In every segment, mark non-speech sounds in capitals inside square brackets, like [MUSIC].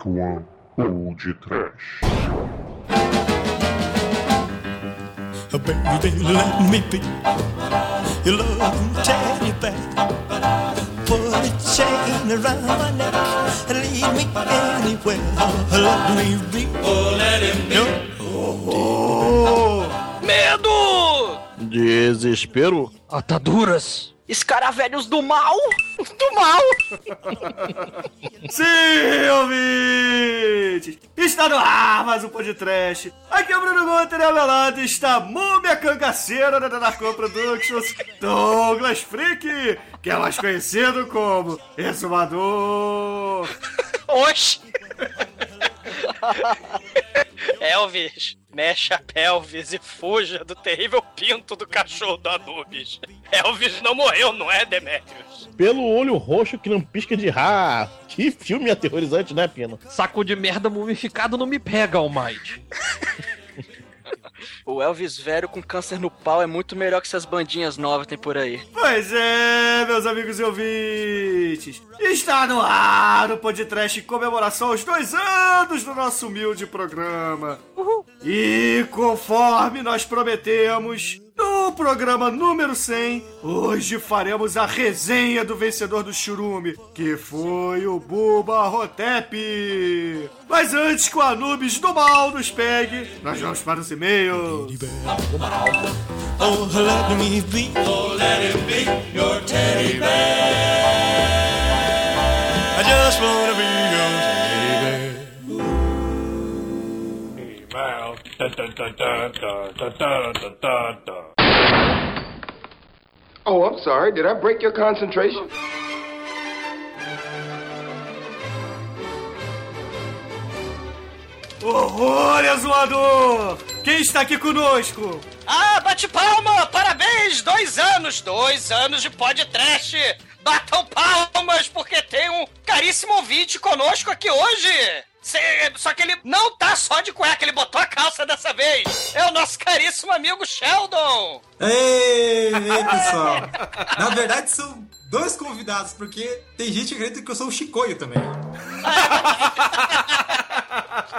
Dark One ou de Trash. Baby, let me be your love teddy bear. Put a chain around my neck and lead me anywhere. Let me be. Oh, let him be. Medo! Desespero. Ataduras. Escaravelhos do mal! [LAUGHS] Do mal! [LAUGHS] Sim, ouvintes! Está no ar mais um podcast. Aqui é o Bruno Guter e ao meu lado está a múmia cangaceira da Narco Productions, Douglas Freak, que é mais conhecido como Exumador. [LAUGHS] Oxi! Elvis, mexe a pelvis e fuja do terrível pinto do cachorro do Anubis. Elvis não morreu, não é, Demetrius? Pelo olho roxo que não pisca de ra. Que filme aterrorizante, né, Pino? Saco de merda mumificado não me pega, Almighty. [LAUGHS] O Elvis velho com câncer no pau é muito melhor que essas bandinhas novas que tem por aí. Pois é, meus amigos e ouvintes. Está no ar o podcast em comemoração aos dois anos do nosso humilde programa. E conforme nós prometemos, no programa número 100, hoje faremos a resenha do vencedor do churume, que foi o Buba Hotep. Mas antes que o Anubis do mal nos pegue, nós vamos para os e-mails. Oh, let me be. Oh, let him be your teddy bear. I just wanna be your [LAUGHS] Oh, I'm sorry. Did I break your concentration? Horror, exumador! Quem está aqui conosco? Ah, bate palma! Parabéns! Dois anos! Dois anos de podcast! Batam palmas porque tem um caríssimo ouvinte conosco aqui hoje! Só que ele não tá só de cueca, ele botou a calça dessa vez! É o nosso caríssimo amigo Sheldon! Ei, ei, pessoal. Na verdade, são dois convidados, porque tem gente que acredita que eu sou o Chicoio também. [LAUGHS]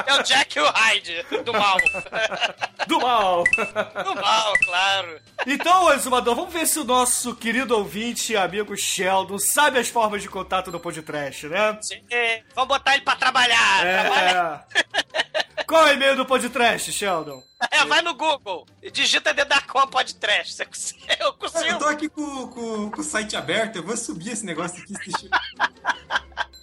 É o Jack e o Hyde do mal. [LAUGHS] Do mal! Do mal, claro. Então, exumador, vamos ver se o nosso querido ouvinte e amigo Sheldon sabe as formas de contato do podcast, né? Sim, vamos botar ele pra trabalhar. Trabalha. É. [LAUGHS] Qual é o e-mail do podcast, Sheldon? É, vai no Google e digita Dedacom Podcast. Você consegue- Eu Eu consigo. tô aqui com, com- com o site aberto, eu vou subir esse negócio aqui. eu-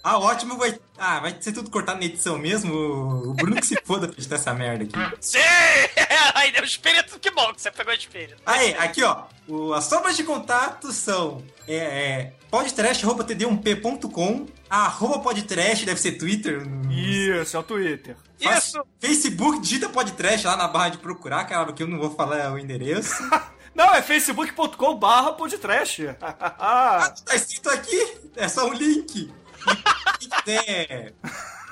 Ah, ótimo, vai. Ah, vai ser tudo cortado na edição mesmo. O Bruno que se foda pra editar essa merda aqui. [LAUGHS] Sim! [LAUGHS] Aí deu espírito, que bom que você pegou o espírito. Aí, aqui ó, o- as formas de contato são é, é, podtrash.td1p.com, arroba podtrash, deve ser Twitter. Isso, é o Twitter. Faz- Isso. Facebook, digita podtrash lá na barra de procurar, cara, porque eu não vou falar o endereço. [LAUGHS] Não, é facebook.com barra podcast. Ah, tá escrito aqui, é só um link. Quem quiser,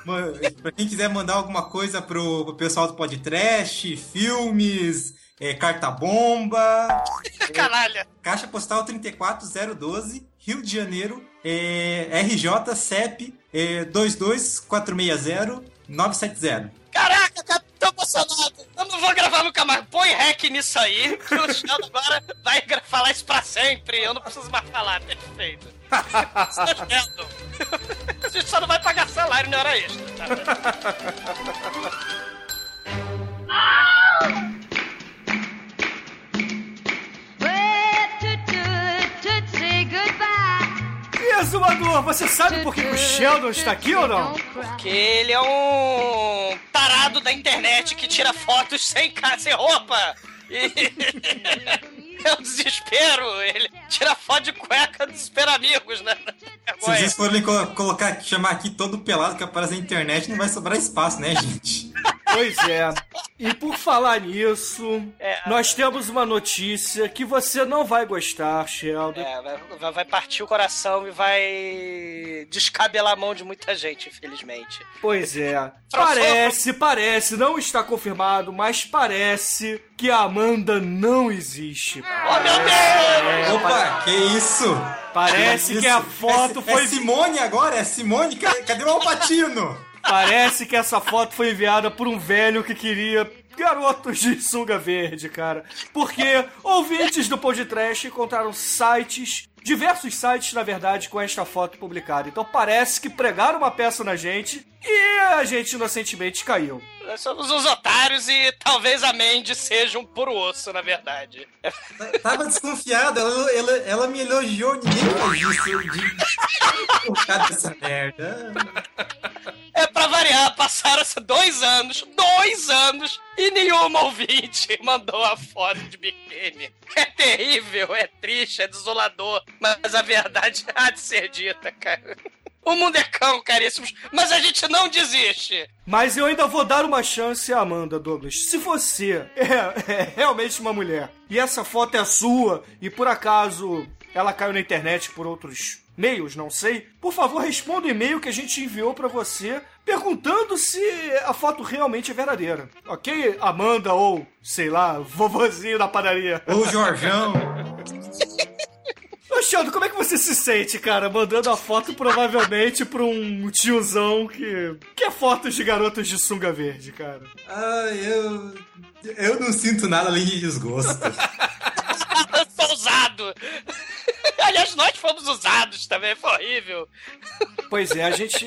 ma- pra quem quiser mandar alguma coisa pro, pro pessoal do podcast, filmes, é, carta bomba, [LAUGHS] Canalha. Caixa Postal 34012, Rio de Janeiro, é, RJ CEP é, 22460-970. Caraca, cara, tô emocionado. Eu não vou gravar nunca mais. Põe hack nisso aí, que o Sheldon agora vai falar isso pra sempre. Eu não preciso mais falar, perfeito. A gente só não vai pagar salário na hora extra, tá? [LAUGHS] E exumador, você sabe por que o Sheldon está aqui ou não? Porque ele é um tarado da internet que tira fotos sem, [LAUGHS] sem roupa. E... [LAUGHS] É um desespero. Ele tira foto de cueca, desespera amigos, né? Se vocês forem co- colocar, chamar aqui todo pelado que aparece na internet, não vai sobrar espaço, né, gente? Pois é. E por falar nisso, É, nós temos uma notícia que você não vai gostar, Sheldon. É, vai, vai partir o coração e vai descabelar a mão de muita gente, infelizmente. Pois é. Parece, parece, não está confirmado, mas parece que a Amanda não existe. Oh, meu Deus! Opa, que isso? Parece que a foto é, foi- É Simone agora? É Simone? Cadê, o Alpatino? Parece que essa foto foi enviada por um velho que queria garotos de sunga verde, cara. Porque ouvintes do podcast encontraram sites, diversos sites, na verdade, com esta foto publicada. Então parece que pregaram uma peça na gente e a gente inocentemente caiu. Nós somos uns otários e talvez a Mandy seja um puro osso, na verdade. [LAUGHS] Tava desconfiado, ela, ela, ela me elogiou, ninguém faz isso de [LAUGHS] colocar dessa merda. É pra variar, passaram-se [LAUGHS] dois anos, dois anos, e nenhuma ouvinte [LAUGHS] mandou a foto de biquíni. É terrível, é triste, é desolador, mas a verdade [LAUGHS] há de ser dita, cara. O mundo é cão, caríssimos, mas a gente não desiste. Mas eu ainda vou dar uma chance à Amanda, Douglas. Se você é, é realmente uma mulher e essa foto é sua e por acaso ela caiu na internet por outros meios, não sei, por favor responda o e-mail que a gente enviou pra você perguntando se a foto realmente é verdadeira. Ok, Amanda ou, sei lá, vovozinho da padaria. Ou Jorjão. [LAUGHS] Ô, Sheldon, como é que você se sente, cara, mandando a foto provavelmente pra um tiozão que. que é fotos de garotos de sunga verde, cara? Ah, eu. Eu não sinto nada além de desgosto. [LAUGHS] Sou usado. [LAUGHS] Aliás, nós fomos usados também, foi horrível. Pois é, a gente.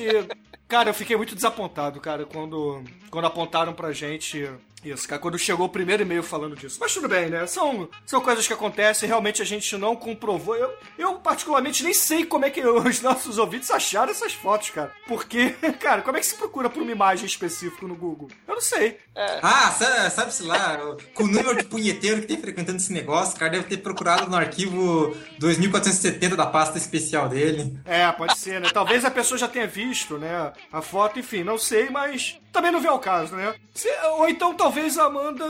Cara, eu fiquei muito desapontado, cara, quando, quando apontaram pra gente isso, cara, quando chegou o primeiro e-mail falando disso. Mas tudo bem, né? São, são coisas que acontecem, realmente a gente não comprovou. Eu, eu, particularmente, nem sei como é que [LAUGHS] os nossos ouvintes acharam essas fotos, cara. Porque, [LAUGHS] cara, como é que se procura por uma imagem específica no Google? Eu não sei. Ah, sa- sabe-se lá, com o número de punheteiro que tem frequentando esse negócio, o cara deve ter procurado no arquivo 2470 da pasta especial dele. É, pode ser, né? Talvez a pessoa já tenha visto, né? A foto, enfim, não sei, mas também não vê o caso, né? Se- ou então talvez a Amanda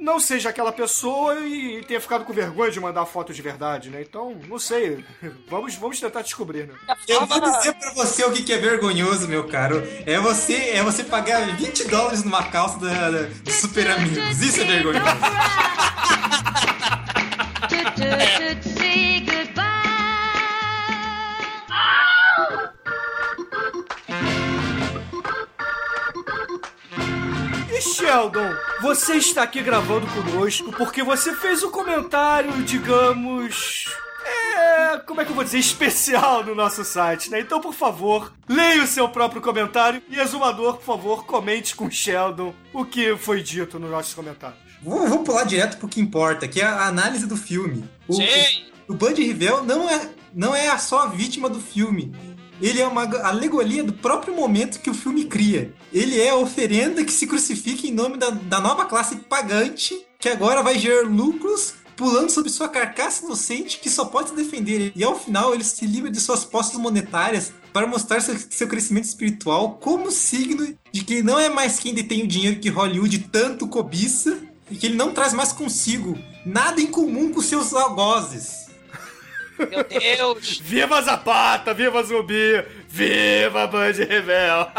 não seja aquela pessoa e tenha ficado com vergonha de mandar foto de verdade, né? Então, não sei. [LAUGHS] Vamos, vamos tentar descobrir, né? Eu vou dizer pra você o que é vergonhoso, meu caro. É você, é você pagar 20 dólares numa calça da, da- do Super Amigos. Isso é vergonhoso. [LAUGHS] Sheldon, você está aqui gravando conosco porque você fez um comentário, digamos. É. Como é que eu vou dizer? Especial no nosso site, né? Então, por favor, leia o seu próprio comentário e, exumador, por favor, comente com o Sheldon o que foi dito nos nossos comentários. Vou, vou pular direto pro que importa, que é a análise do filme. O, Sim. o Bud Rivel não é, não é só a vítima do filme. Ele é uma alegoria do próprio momento que o filme cria. Ele é a oferenda que se crucifica em nome da, da nova classe pagante, que agora vai gerar lucros pulando sobre sua carcaça inocente que só pode se defender. E ao final ele se livra de suas posses monetárias para mostrar seu, seu crescimento espiritual como signo de que ele não é mais quem detém o dinheiro que Hollywood tanto cobiça e que ele não traz mais consigo nada em comum com seus algozes. Meu Deus. Viva Zapata, viva Zumbi, viva Band Rebel.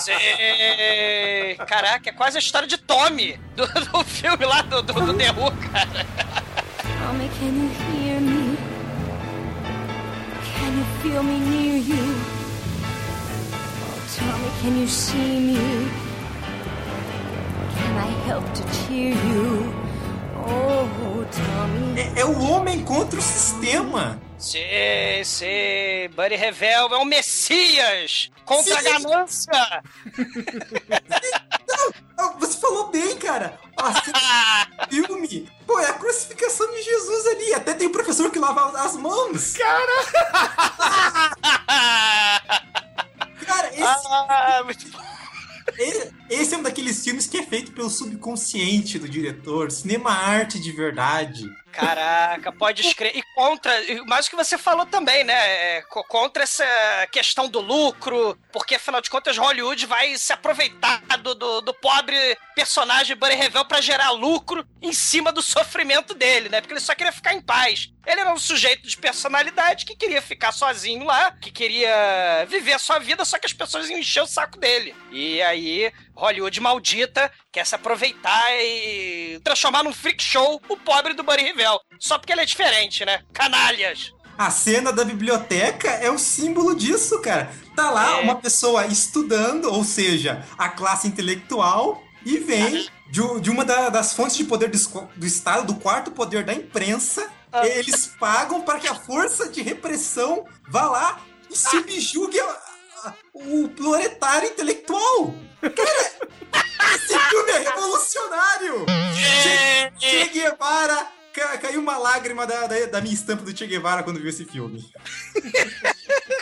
Sei. Caraca, é quase a história de Tommy, do, do filme lá do, do, do The Who, cara. Tommy, can you hear me? Can you feel me near you? Oh, Tommy, can you see me? Can I help to cheer you? Oh. É, é o homem contra o sistema. Sei, sei. Buddy Revel é um messias contra a Sim. ganância. [LAUGHS] Ah, Você falou bem, cara. A [LAUGHS] filme. Pô, é a crucificação de Jesus ali. Até tem o professor que lava as mãos. Cara, [LAUGHS] esse, Ah, muito bom. Esse- é um daqueles filmes que é feito pelo subconsciente do diretor. Cinema arte de verdade. Caraca, pode escrever. E contra, mais o que você falou também, né? É, co- contra essa questão do lucro, porque afinal de contas Hollywood vai se aproveitar do, do, do pobre personagem Buddy Revel pra gerar lucro em cima do sofrimento dele, né? Porque ele só queria ficar em paz. Ele era um sujeito de personalidade que queria ficar sozinho lá, que queria viver a sua vida, só que as pessoas iam encher o saco dele. E aí, Hollywood maldita quer se aproveitar e transformar num freak show o pobre do Buddy Rivel. Só porque ele é diferente, né? Canalhas! A cena da biblioteca é o símbolo disso, cara. Tá lá É. uma pessoa estudando, ou seja, a classe intelectual, e vem de, de uma da- das fontes de poder do, do Estado, do quarto poder da imprensa. Eles pagam para que a força de repressão vá lá e subjugue a- a- o proletário intelectual. Cara, esse filme é revolucionário! Che, che Guevara, ca- caiu uma lágrima da, da, da minha estampa do Che Guevara quando viu esse filme.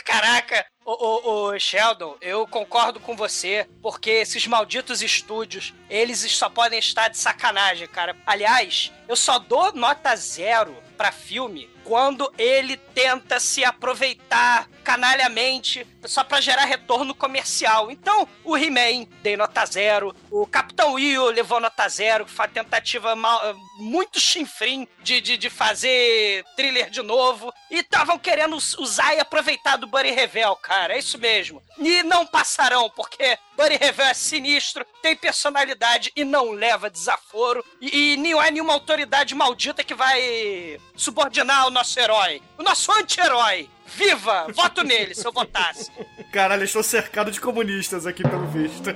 Caraca, ô, ô, ô, Sheldon, eu concordo com você, porque esses malditos estúdios, eles só podem estar de sacanagem, cara. Aliás, eu só dou nota zero pra filme quando ele tenta se aproveitar canalhamente só pra gerar retorno comercial. Então, o He-Man dei nota zero, o Capitão Will levou nota zero, foi uma tentativa mal- muito chinfrim de, de, de fazer thriller de novo, e estavam querendo us- usar e aproveitar do Buddy Revel, cara, é isso mesmo. E não passarão, porque Buddy Revel é sinistro, tem personalidade e não leva desaforo, e, e não é nenhuma autoridade maldita que vai subordinar o nosso herói, o nosso anti-herói. Viva! Voto nele, se eu votasse. [LAUGHS] Caralho, eu estou cercado de comunistas aqui, pelo visto.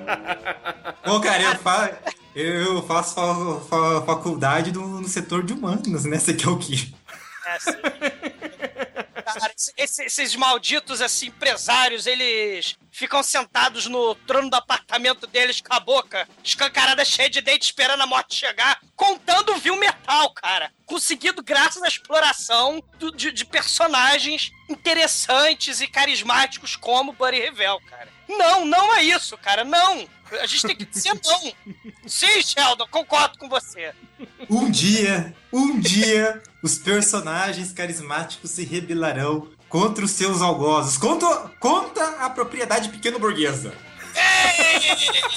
[LAUGHS] Ô, cara, eu, fa eu faço fa fa faculdade do, no setor de humanos, né? Você quer o quê? É, assim. [LAUGHS] Cara, esse- esse- esses malditos empresários, eles ficam sentados no trono do apartamento deles com a boca escancarada, cheia de dente, esperando a morte chegar, contando o vil metal, cara. Conseguido graças à exploração do- de, de personagens interessantes e carismáticos como Buddy Revel, cara. Não, não é isso, cara, não. A gente tem que dizer não. Sim, Sheldon, concordo com você. Um dia, um dia, os personagens carismáticos se rebelarão contra os seus algozes, contra, contra a propriedade pequeno-burguesa.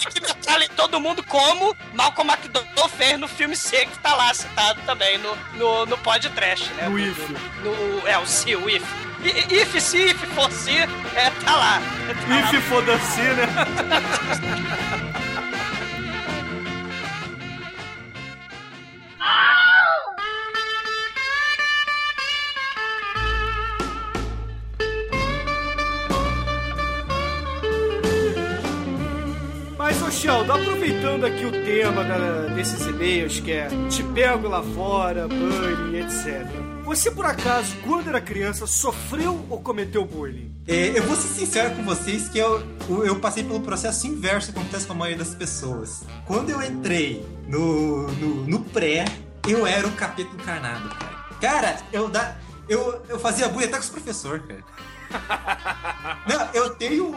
Que [LAUGHS] todo mundo como Malcolm McDowell fez no filme C, que tá lá citado também no, no, no pod trash, né? No If. No, é, o C, o If. I- If, se, if, for se, é, tá lá. Tá lá. If foda-se, né? [LAUGHS] Mas, ô Sheldon, aproveitando aqui o tema da- desses e-mails, que é te pego lá fora, bullying, etc. Você, por acaso, quando era criança, sofreu ou cometeu bullying? É, eu vou ser sincero com vocês que eu, eu passei pelo processo inverso que acontece com a maioria das pessoas. Quando eu entrei no, no, no pré, eu era o capeta encarnado, cara. Cara, eu, da, eu, eu fazia bullying até com os professores, cara. [LAUGHS] Não, eu tenho.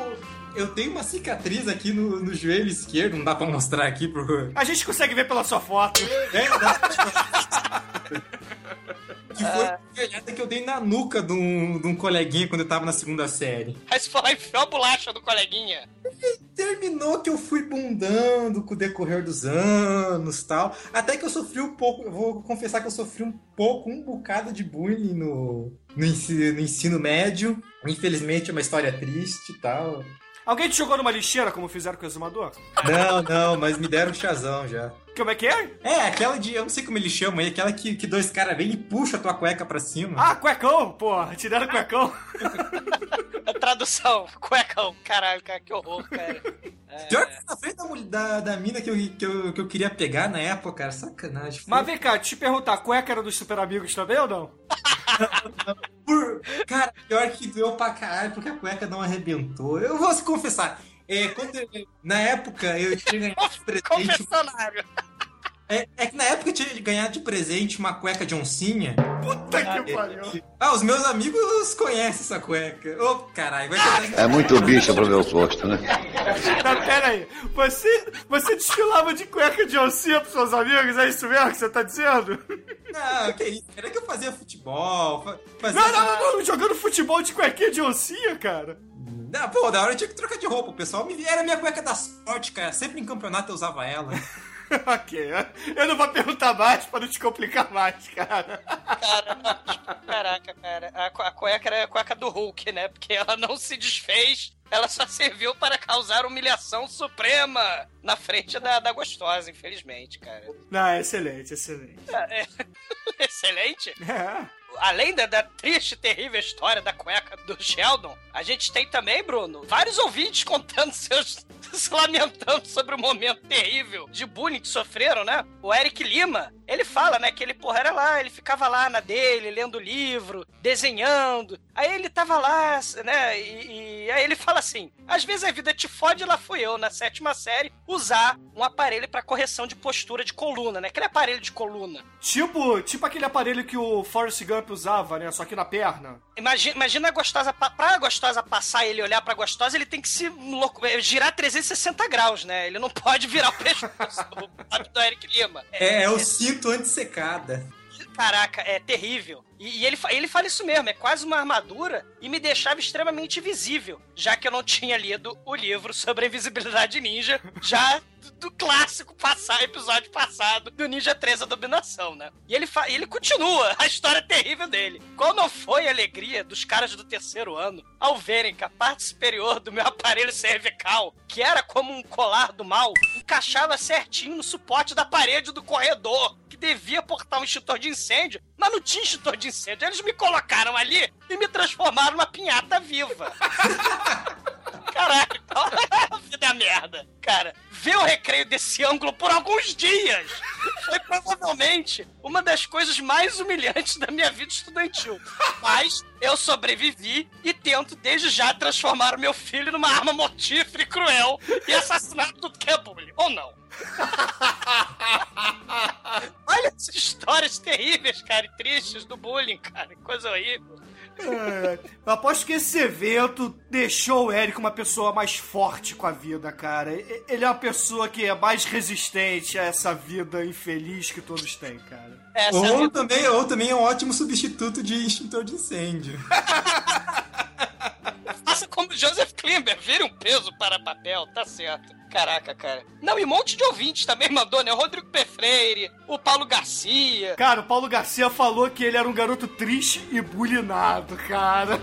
Eu tenho uma cicatriz aqui no, no joelho esquerdo, não dá pra mostrar aqui pro. A gente consegue ver pela sua foto. É, dá. que foi a velhada que eu dei na nuca de um, de um coleguinha quando eu tava na segunda série. Aí você falou, enfiou a bolacha do coleguinha. terminou que eu fui bundando com o decorrer dos anos tal. Até que eu sofri um pouco, eu vou confessar que eu sofri um pouco, um bocado de bullying no, no, ensino, no ensino médio. Infelizmente é uma história triste e tal. Alguém te jogou numa lixeira, como fizeram com o exumador? Não, não, mas me deram um chazão já. Como é que é? É, aquela de. Eu não sei como eles chamam aí, aquela que, que dois caras vêm e puxa a tua cueca pra cima. Ah, cuecão, porra. Te deram cuecão. A [LAUGHS] tradução, cuecão. Caralho, cara, que horror, cara. É. Pior que na frente da, da, da mina que eu, que, eu, que eu queria pegar na época, cara, sacanagem. Foi- Mas vem cá, te perguntar, a cueca era dos super amigos também ou não? [LAUGHS] Por... Cara, pior que doeu pra caralho porque a cueca não arrebentou. Eu vou se confessar. É, quando eu- na época eu tinha ganhado presente. Confessionário. É, é que na época eu tinha ganhado de presente uma cueca de oncinha. Puta que pariu. Ah, os meus amigos conhecem essa cueca. Ô, caralho, vai tentar. É muito bicha pro meu gosto, né? Tá, pera aí. Você, você desfilava de cueca de oncinha pros seus amigos? É isso mesmo que você tá dizendo? Não, que isso? Era que eu fazia futebol, fa- fazia. Não, não, não, não. Jogando futebol de cuequinha de oncinha, cara. Não, pô, da hora eu tinha que trocar de roupa. O pessoal me via. Era minha cueca da sorte, cara. Sempre em campeonato eu usava ela. [LAUGHS] ok, eu não vou perguntar mais pra não te complicar mais, cara. Caraca, cara. A, a cueca era a cueca do Hulk, né? Porque ela não se desfez, ela só serviu para causar humilhação suprema na frente da, da gostosa, infelizmente, cara. Não, é excelente, excelente. É, [LAUGHS] Excelente? É. além da, da triste e terrível história da cueca do Sheldon, a gente tem também, Bruno, vários ouvintes contando [LAUGHS] seus. se lamentando sobre o momento terrível de bullying que sofreram, né? O Eric Lima, ele fala, né, que ele, porra, era lá, ele ficava lá na dele, lendo livro, desenhando. Aí ele tava lá, né, e, e aí ele fala assim: às vezes a vida te fode, lá fui eu, na sétima série, usar um aparelho pra correção de postura de coluna, né? Aquele aparelho de coluna. Tipo, tipo aquele aparelho que o Forrest Gump usava, né? Só que na perna. Imagina, imagina a gostosa, pra gostosa passar e ele olhar pra gostosa, ele tem que se louco- eh, girar 360 graus, né? Ele não pode virar o pescoço [LAUGHS] do Eric Lima. É, é o cinto antissecada. Caraca, é terrível. E, e ele, ele fala isso mesmo, é quase uma armadura e me deixava extremamente visível, já que eu não tinha lido o livro sobre a invisibilidade ninja, já do, clássico passar, episódio passado do Ninja 3 a dominação, né? E ele, fa- ele continua [LAUGHS] a história terrível dele. Qual não foi a alegria dos caras do terceiro ano ao verem que a parte superior do meu aparelho cervical, que era como um colar do mal, encaixava certinho no suporte da parede do corredor, que devia portar um extintor de incêndio, mas não tinha extintor de incêndio. Eles me colocaram ali e me transformaram numa pinhata viva. [LAUGHS] Caralho, a vida é merda. Cara, ver o recreio desse ângulo por alguns dias foi provavelmente uma das coisas mais humilhantes da minha vida estudantil. Mas eu sobrevivi e tento desde já transformar o meu filho numa arma mortífera e cruel e assassinar tudo que é bullying. Ou não? Olha essas histórias terríveis, cara, e tristes do bullying, cara. Coisa horrível. É, eu aposto que esse evento deixou o Eric uma pessoa mais forte com a vida, cara. Ele é uma pessoa que é mais resistente a essa vida infeliz que todos têm, cara. Ou também, ou também é um ótimo substituto de extintor de incêndio. [LAUGHS] Faça como Joseph Klimber, vire um peso para papel, tá certo. Caraca, cara. Não, e um monte de ouvintes também mandou, né? O Rodrigo P. Freire, o Paulo Garcia. Cara, o Paulo Garcia falou que ele era um garoto triste e bulinado, cara. [LAUGHS]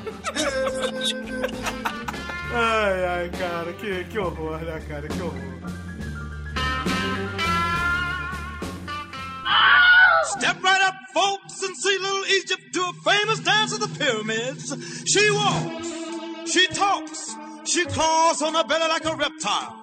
ai, ai, cara, que, que horror, né, cara? Que horror. Step right up, folks, and see little Egypt do a famous dance of the pyramids. She walks, she talks, she claws on her belly like a reptile.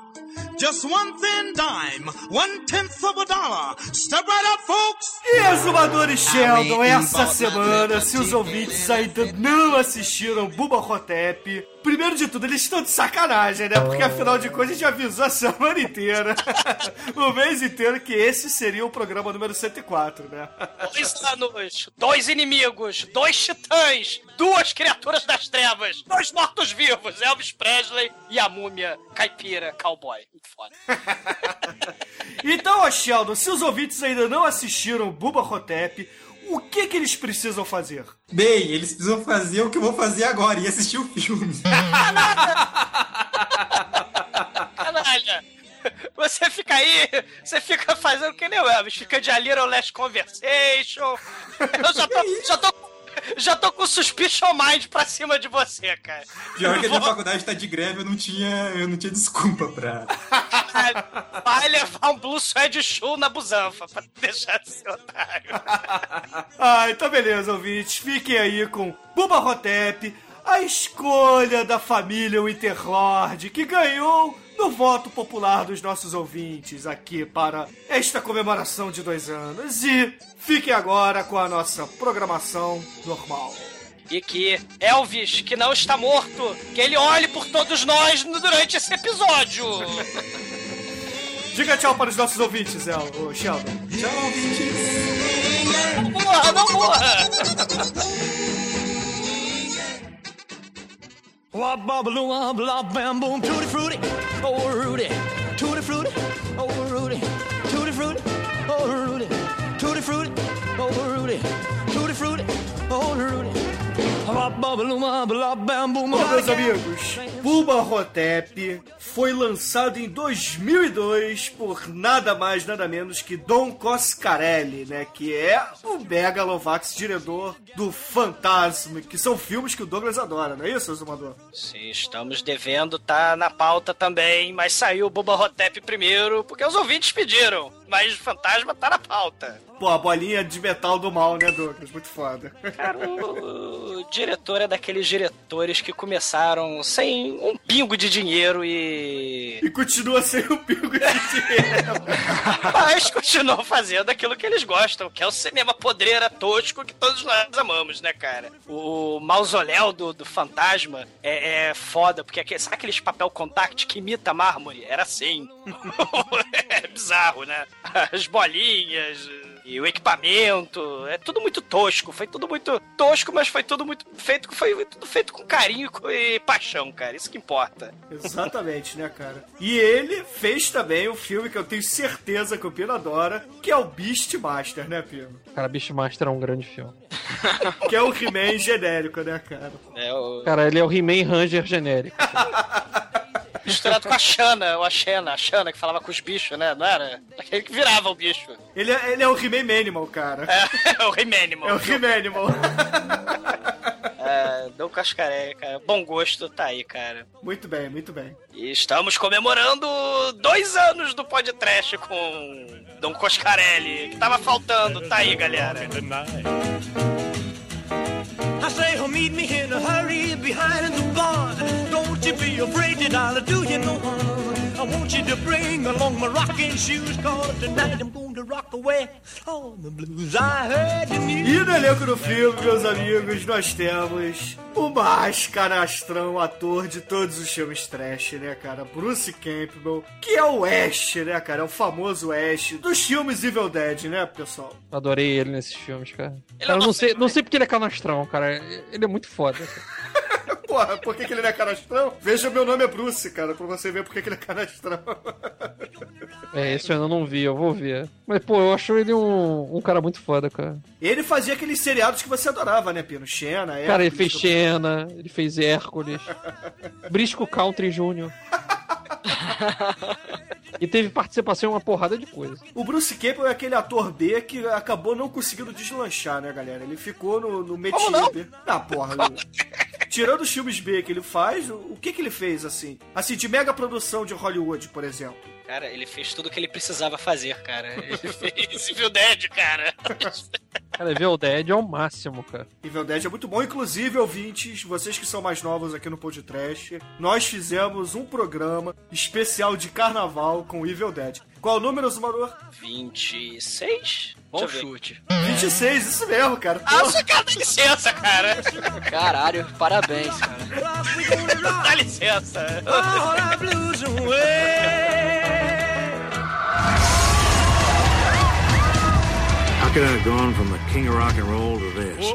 Just one thin dime, one tenth of a dollar. Step right up, folks. E Exumadores Sheldon, essa semana, se os ouvintes ainda não assistiram Buba Hotep, primeiro de tudo, eles estão de sacanagem, né? Porque afinal de contas a gente avisou a semana inteira, [LAUGHS] o mês inteiro, que esse seria o programa número 104, né? Dois anos, dois inimigos, dois titãs, duas criaturas das trevas, dois mortos-vivos, Elvis Presley e a múmia caipira cowboy. Foda. [LAUGHS] Então, Sheldon, se os ouvintes ainda não assistiram Buba Hotep, o que que eles precisam fazer? Bem, eles precisam fazer o que eu vou fazer agora e assistir o filme. Canalha! Você fica aí, você fica fazendo que nem o Elvis, fica de A Little Last Conversation. Eu já tô, já tô, já tô com Suspicion Mind pra cima de você, cara. Pior que a minha faculdade tá de greve, eu não tinha, eu não tinha desculpa pra. [LAUGHS] Vai levar um Blue Suede Show na busanfa pra deixar de ser otário. [LAUGHS] Ah, então beleza, ouvintes. Fiquem aí com Buba Hotep, a escolha da família Winterlord, que ganhou no voto popular dos nossos ouvintes aqui para esta comemoração de dois anos. E fiquem agora com a nossa programação normal. E que Elvis, que não está morto, que ele olhe por todos nós durante esse episódio. [LAUGHS] Diga tchau para os nossos ouvintes, El, o Sheldon. Tchau, ouvintes. Não morra, não morra. Wop bubble wop lop bam boom tutti frutti oh Rudy tutti frutti oh Rudy tutti frutti oh Rudy tutti frutti oh Rudy tutti frutti oh Rudy Bom, meus amigos, Buba Hotep foi lançado em 2002 por nada mais, nada menos que Don Coscarelli, né? Que é o Megalovax, diretor do Fantasma, que são filmes que o Douglas adora, não é isso, Zumador? Sim, estamos devendo, tá na pauta também, mas saiu o Boba Hotep primeiro, porque os ouvintes pediram. Mas fantasma tá na pauta. Pô, a bolinha de metal do mal, né, Douglas? Muito foda. Cara, o, o diretor é daqueles diretores que começaram sem um pingo de dinheiro e. E continua sem um pingo de dinheiro. [LAUGHS] Mas continuam fazendo aquilo que eles gostam, que é o cinema podreira tosco que todos nós amamos, né, cara? O mausoléu do, do fantasma é, é foda, porque aquele, sabe aqueles papel contact que imita mármore? Era assim. [LAUGHS] é bizarro, né? [LAUGHS] As bolinhas e o equipamento, é tudo muito tosco, foi tudo muito tosco, mas foi tudo muito feito, foi tudo feito com carinho e paixão, cara, isso que importa. Exatamente, né, cara? E ele fez também o filme que eu tenho certeza que o Pino adora, que é o Beastmaster, né, Pino? Cara, Beastmaster é um grande filme. [LAUGHS] que é o He-Man genérico, né, cara? É o... Cara, ele é o He-Man Ranger genérico. [LAUGHS] Misturado com a Xana, ou a Xena, a Xana que falava com os bichos, né? Não era? Aquele que virava o bicho. Ele é, ele é o He-Man Manimal, cara. É, [LAUGHS] é o He-Man Animal. É o He-Man Animal. [LAUGHS] É, Dom Cascaré, cara. Bom gosto, tá aí, cara. Muito bem, muito bem. E estamos comemorando dois anos do podcast com Dom Coscarelli, que tava faltando, tá aí, galera. I say, oh, meet me in a hurry behind the barn. Don't you be afraid that I'll do you no harm. I want you to bring along my rocking shoes, cause tonight I'm going to rock away all the blues I heard in you. E no elenco do filme, meus amigos, nós temos o mais canastrão ator de todos os filmes trash, né, cara? Bruce Campbell, que é o Ash, né, cara? É o famoso Ash dos filmes Evil Dead, né, pessoal? Adorei ele nesses filmes, cara. cara eu não sei, não sei porque ele é canastrão, cara. Ele é muito foda. Porra, por que, que ele não é canastrão? Veja, meu nome é Bruce, cara, pra você ver por que, que ele é canastrão. É, esse eu ainda não vi, eu vou ver. Mas, pô, eu acho ele um, um cara muito foda, cara. Ele fazia aqueles seriados que você adorava, né, Pino? Xena, Hércules... Cara, ele fez Xena, ele fez Hércules. [LAUGHS] Brisco Country Jr. [LAUGHS] e teve participação em uma porrada de coisa. O Bruce Campbell é aquele ator B que acabou não conseguindo deslanchar, né, galera? Ele ficou no, no métier não? B. Ah, porra. Tirando os filmes B que ele faz, o, o que que ele fez, assim? Assim, de mega produção de Hollywood, por exemplo. Cara, ele fez tudo o que ele precisava fazer, cara. [LAUGHS] Ele fez Evil Dead, cara. Cara, Evil Dead é o máximo, cara. Evil Dead é muito bom. Inclusive, ouvintes, vocês que são mais novos aqui no Podcast, nós fizemos um programa especial de carnaval com Evil Dead. Qual o número, Zumador? 26? Bom chute. 26, isso mesmo, cara. Ah, você cara, dá licença, cara. Caralho, parabéns, cara. Dá licença. How could I have gone from the king of rock and roll to this?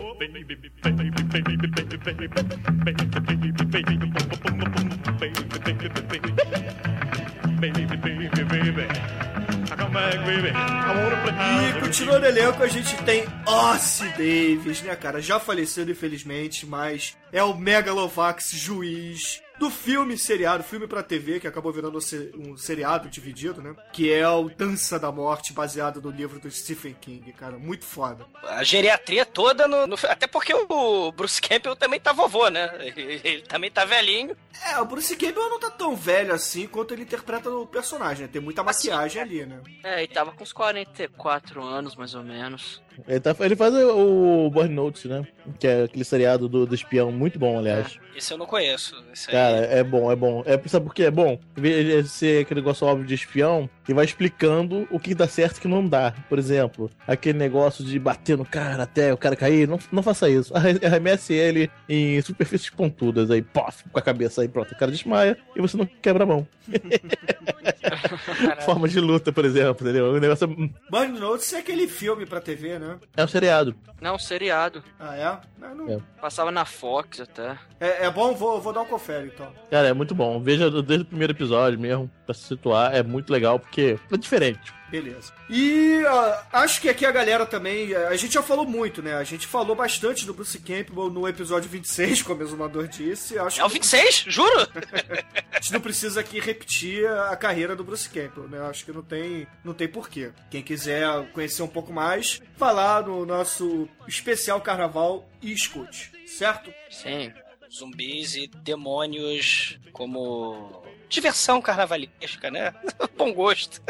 E continuando o elenco, a gente tem Ossie Davis, né, cara? Já falecido, infelizmente, mas é o Megalovax juiz do filme seriado, filme pra TV, que acabou virando um se- seriado dividido, né? Que é o Dança da Morte, baseado no livro do Stephen King, cara. Muito foda. A geriatria toda no, no- Até porque o Bruce Campbell também tá vovô, né? Ele, [LAUGHS] ele também tá velhinho. É, o Bruce Campbell não tá tão velho assim quanto ele interpreta o personagem, né? Tem muita maquiagem ali, né? É, e tava com uns 44 anos, mais ou menos. Ele, tá- ele faz o Burn Notes, né? Que é aquele seriado do, do espião, muito bom, aliás. Esse eu não conheço. Esse aí. Cara, é bom, é bom. É, sabe por quê? É bom. Vez de ser aquele negócio óbvio de espião, que vai explicando o que dá certo e o que não dá. Por exemplo, aquele negócio de bater no cara até o cara cair. Não, não faça isso. Arre- [LAUGHS] Arremesse ele em superfícies pontudas. Aí, pof, com a cabeça aí, pronto. O cara desmaia e você não quebra a mão. [LAUGHS] Forma de luta, por exemplo, entendeu? O negócio é, Burn Notes é aquele filme pra TV, né? é um seriado. Não, seriado. Ah, é? Não, não- É. Passava na Fox até. É, é bom? Vou, vou dar um confere, então. Cara, é muito bom. Veja desde o primeiro episódio mesmo, pra se situar. É muito legal, porque é diferente. Beleza. E ah, acho que aqui a galera também. A gente já falou muito, né? A gente falou bastante do Bruce Campbell no episódio 26, [LAUGHS] como o Exumador disse. Acho É o que 26? Juro? [LAUGHS] a gente não precisa aqui repetir a carreira do Bruce Campbell, né? Acho que não tem, não tem porquê. Quem quiser conhecer um pouco mais, vá lá no nosso especial carnaval e escute, certo? Sim. Zumbis e demônios como diversão carnavalesca, né? [LAUGHS] Bom gosto.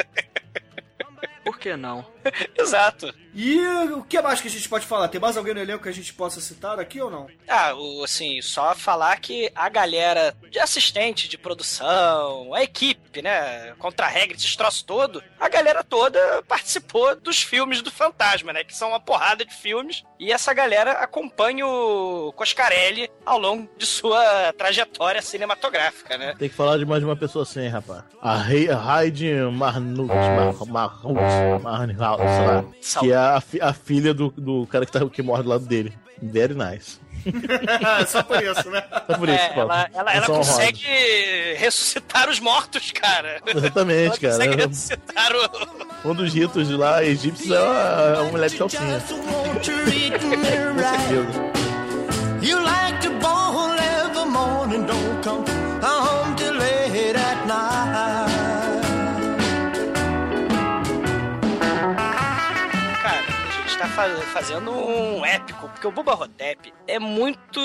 Que não? [LAUGHS] Exato. E o que mais que a gente pode falar? Tem mais alguém no elenco que a gente possa citar aqui ou não? Ah, o, assim, só falar que a galera de assistente, de produção, a equipe, né, contra a regra, esse troço todo, a galera toda participou dos filmes do Fantasma, né, que são uma porrada de filmes, e essa galera acompanha o Coscarelli ao longo de sua trajetória cinematográfica, né. Tem que falar de mais de uma pessoa assim, rapaz. A Rei- a Heidi Marnut, Mar, Marnut, Marnut, sei lá. Que é a, fi- a filha do, do cara que, tá, que morre do lado dele. Very nice. [LAUGHS] Só por isso, né? Só por isso, É, pô. ela, ela, ela Menção honrosa. consegue ressuscitar os mortos, cara. Exatamente, [LAUGHS] ela cara. consegue ressuscitar o... Um dos ritos de lá egípcios é uma, uma mulher de calcinha. You [LAUGHS] like to ball every morning, don't come home till late at night. Tá fa- fazendo um épico, porque o Bubba Hotep é muito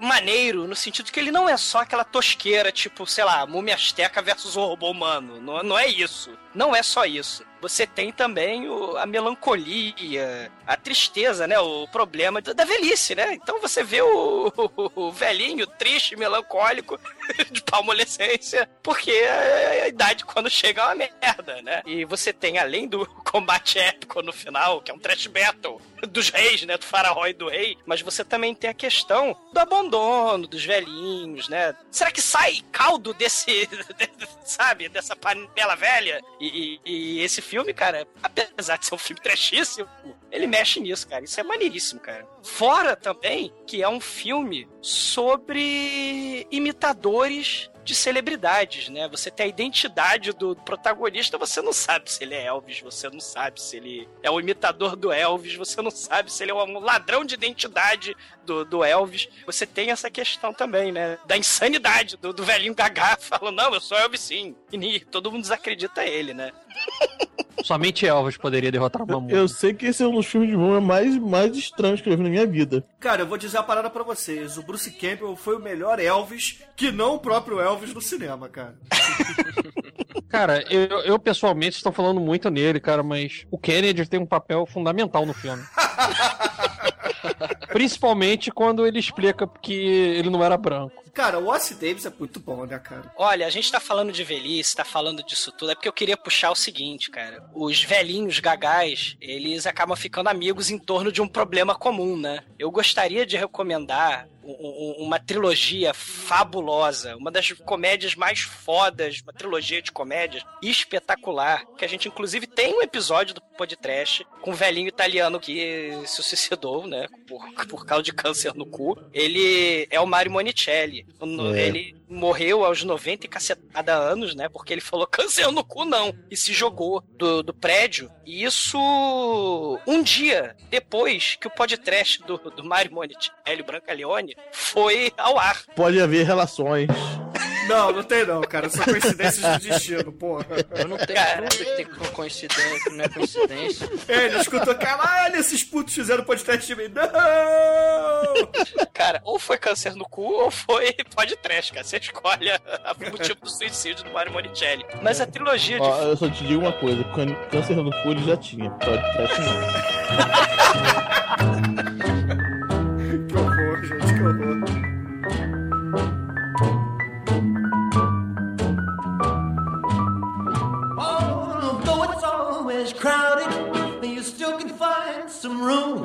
maneiro, no sentido que ele não é só aquela tosqueira, tipo, sei lá, múmia asteca versus o robô humano. Não, não é isso. Não é só isso. Você tem também o- a melancolia, a tristeza, né? O problema da velhice, né? Então você vê o, o velhinho triste, melancólico, [LAUGHS] de palmolescência, porque a, a idade quando chega é uma merda, né? E você tem, além do [LAUGHS] combate épico no final, que é um trash battle [LAUGHS] dos reis, né? Do faraó e do rei, mas você também tem a questão do abandono dos velhinhos, né? Será que sai caldo desse, [LAUGHS] sabe, dessa panela velha? E, e- e esse filme, cara, apesar de ser um filme trashíssimo, ele mexe nisso, cara. Isso é maneiríssimo, cara. Fora também que é um filme sobre imitadores de celebridades, né? Você tem a identidade do protagonista, você não sabe se ele é Elvis, você não sabe se ele é o imitador do Elvis, você não sabe se ele é um ladrão de identidade do, do Elvis. Você tem essa questão também, né? Da insanidade do, do velhinho gagá [LAUGHS] falando, não, eu sou Elvis sim. E todo mundo desacredita ele, né? Somente Elvis poderia derrotar o Mamu. Eu sei que esse é um dos filmes de múmia mais, mais estranhos que eu já vi na minha vida. Cara, eu vou dizer a parada pra vocês. O Bruce Campbell foi o melhor Elvis que não o próprio Elvis no cinema, cara. [LAUGHS] Cara, eu, eu pessoalmente estou falando muito nele, cara, mas o Kennedy tem um papel fundamental no filme. [LAUGHS] Principalmente quando ele explica que ele não era branco. Cara, o Ossie Davis é muito bom, né, cara? Olha, a gente tá falando de velhice, tá falando disso tudo, é porque eu queria puxar o seguinte, cara. Os velhinhos gagás, eles acabam ficando amigos em torno de um problema comum, né? Eu gostaria de recomendar uma trilogia fabulosa, uma das comédias mais fodas, uma trilogia de comédias espetacular, que a gente inclusive tem um episódio do podcast com um velhinho italiano que se suicidou, né, por, por causa de câncer no cu. Ele é o Mario Monicelli. É. Ele morreu aos 90 e cacetada anos, né, porque ele falou [LAUGHS] câncer no cu não, e se jogou do, do prédio. E isso um dia depois que o podcast do, do Mario Monicelli, o Brancaleone, foi ao ar. Pode haver relações. Não, não tem não, cara. São coincidências de destino, porra. Eu não tenho dúvida que tem coincidência, não é coincidência. É, Ele escutou, caralho, esses putos fizeram podcast de mim. Não! Cara, ou foi câncer no cu ou foi podcast, cara. Você escolhe o motivo do suicídio do Mario Monicelli. Mas a trilogia de Ó, eu só te digo uma coisa: câncer no cu ele já tinha. Pode trash não. [LAUGHS] crowded, you still can find some room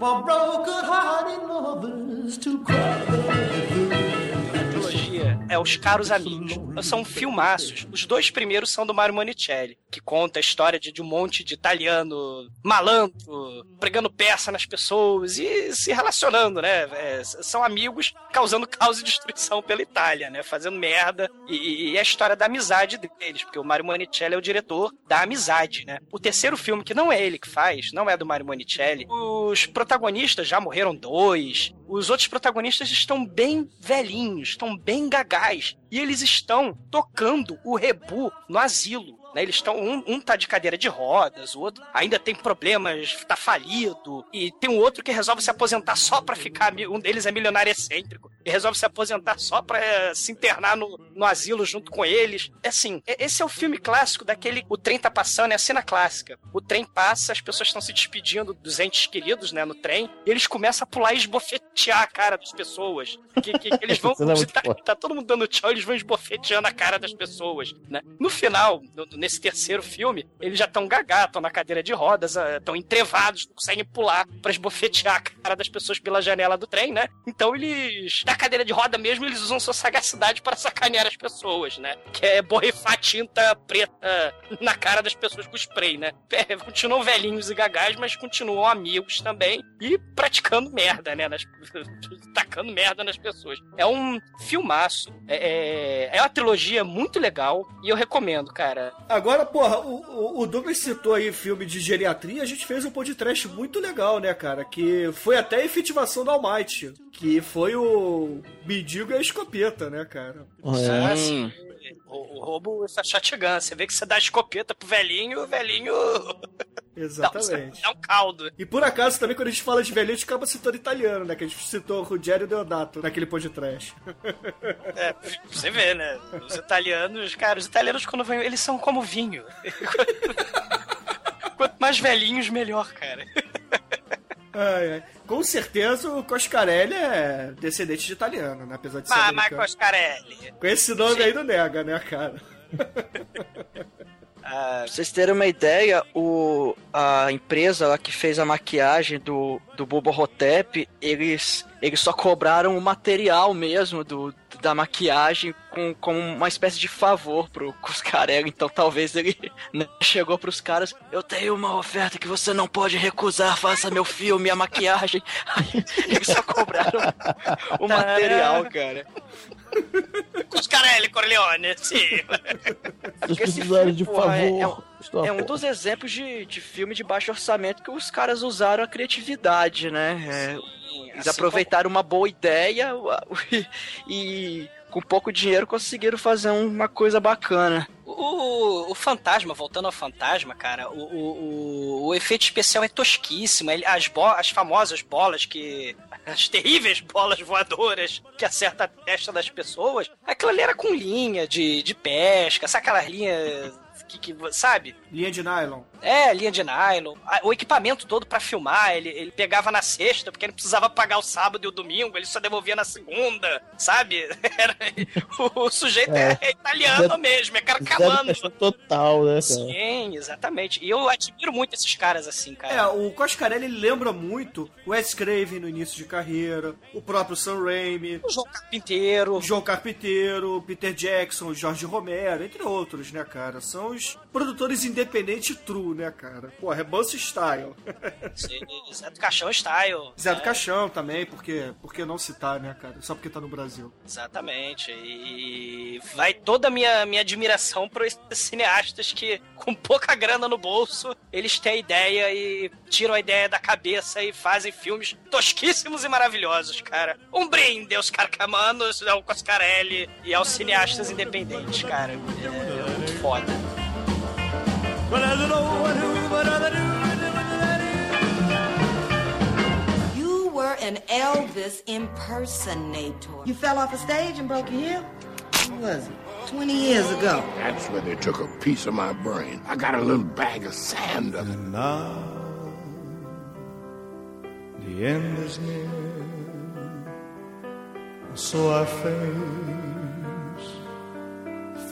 for broken-hearted lovers to cry. É Os Caros Amigos. São filmaços. Os dois primeiros são do Mario Monicelli, que conta a história de, de um monte de italiano malandro, pregando peça nas pessoas e se relacionando, né? É, são amigos causando caos e destruição pela Itália, né? Fazendo merda. E, e a história da amizade deles, porque o Mario Monicelli é o diretor da amizade, né? O terceiro filme, que não é ele que faz, não é do Mario Monicelli, os protagonistas já morreram dois, os outros protagonistas estão bem velhinhos, estão bem gagás. E eles estão tocando o rebu no asilo. Né? Eles estão. Um, um tá de cadeira de rodas, o outro ainda tem problemas, tá falido. E tem um outro que resolve se aposentar só pra ficar. Um deles é milionário excêntrico. E resolve se aposentar só pra eh, se internar no, no asilo junto com eles. É assim, esse é o filme clássico daquele. O trem tá passando, é a cena clássica. O trem passa, as pessoas estão se despedindo dos entes queridos, né, no trem. E eles começam a pular e esbofetear a cara das pessoas. Que, que- que eles [LAUGHS] vão. É tá, tá todo mundo dando tchau, eles vão esbofeteando a cara das pessoas, né? No final, no- nesse terceiro filme, eles já estão gagá, estão na cadeira de rodas, estão entrevados, não conseguem pular pra esbofetear a cara das pessoas pela janela do trem, né? Então eles, na cadeira de roda mesmo, eles usam sua sagacidade para sacanear as pessoas, né? Que é borrifar tinta preta na cara das pessoas com spray, né? É, continuam velhinhos e gagás, mas continuam amigos também e praticando merda, né? Nas, [LAUGHS] tacando merda nas pessoas. É um filmaço. É, é, é uma trilogia muito legal e eu recomendo, cara. Agora, porra, o, o- o Douglas citou aí filme de geriatria, a gente fez um podcast muito legal, né, cara? Que foi até a efetivação do Almighty, que foi o Mendigo e a Escopeta, né, cara? Ah, sim. O, o roubo essa shotgun. Você vê que você dá a escopeta pro velhinho, o velhinho. Exatamente. Dá um caldo. E por acaso, também, quando a gente fala de velhinho, a gente acaba citando italiano, né? Que a gente citou o Ruggiero Deodato naquele podcast. [LAUGHS] É, você vê, né? Os italianos, cara, os italianos quando vêm, eles são como vinho. [LAUGHS] Quanto mais velhinhos, melhor, cara. Ai, ai. Com certeza o Coscarelli é descendente de italiano, né? Apesar de ser Mas, americano. Marcos Carelli. Com esse nome aí não nega, né, cara? [LAUGHS] Pra vocês terem uma ideia, o, a empresa lá que fez a maquiagem do, do Bobo Hotep, eles, eles só cobraram o material mesmo do, da maquiagem com, como uma espécie de favor pro [LAUGHS] Cuscarelli. Então talvez ele né, chegou pros caras, eu tenho uma oferta que você não pode recusar, faça meu filme, a maquiagem. [LAUGHS] Aí, eles só cobraram o material, cara. [LAUGHS] Coscarelli Corleone, sim. Esse precisarem de é- favor, é um- estou a É um dos exemplos de, de filme de baixo orçamento que os caras usaram a criatividade, né? É, eles assim aproveitaram uma boa ideia [LAUGHS] e, e com pouco dinheiro conseguiram fazer uma coisa bacana. O, o fantasma, voltando ao fantasma, cara, o, o, o, efeito especial é tosquíssimo. As, bo as famosas bolas que. [LAUGHS] As terríveis bolas voadoras que acertam a testa das pessoas. Aquilo ali era com linha de, de pesca, sabe aquelas linhas que, que. Sabe? Linha de nylon. É, linha de nylon. O equipamento todo pra filmar, ele, ele pegava na sexta, porque ele precisava pagar o sábado e o domingo, ele só devolvia na segunda, sabe? [LAUGHS] Era- o, o sujeito é, É. italiano Zero- mesmo, é carcamano. questão total, né, cara? Sim, exatamente. E eu admiro muito esses caras assim, cara. É, o Coscarelli lembra muito o Wes Craven no início de carreira, o próprio Sam Raimi, o João Carpinteiro, o João Carpinteiro, Peter Jackson, Jorge Romero, entre outros, né, cara? São os produtores independentes true, né, cara? Pô, Rebanso Style. Sim, Zé do Caixão Style. Zé do né? Caixão também, porque, por que não citar, né, cara? Só porque tá no Brasil. Exatamente. E vai toda a minha, minha admiração para esses cineastas que, com pouca grana no bolso, eles têm a ideia e tiram a ideia da cabeça e fazem filmes tosquíssimos e maravilhosos, cara. Um brinde aos carcamanos, ao Coscarelli e aos cineastas independentes, cara. É, é muito foda. You were an Elvis impersonator. You fell off a stage and broke your hip? When was it? 20 years ago. That's where they took a piece of my brain. I got a little bag of sand of it. Now the end is near, so I face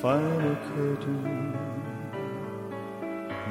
final curtain.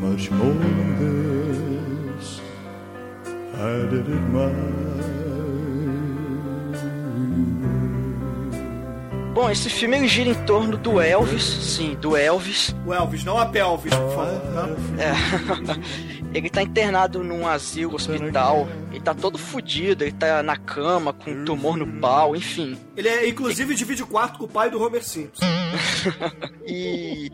much more than this. I did it my. Bom, esse filme ele gira em torno do Elvis, sim, do Elvis. O Elvis, não a pelvis, por favor. Tá? É. [LAUGHS] Ele tá internado num asilo, hospital. Ele tá todo fudido, ele tá na cama, com tumor no pau, enfim. Ele é, inclusive, divide quarto com o pai do Homer Simpson. [LAUGHS] e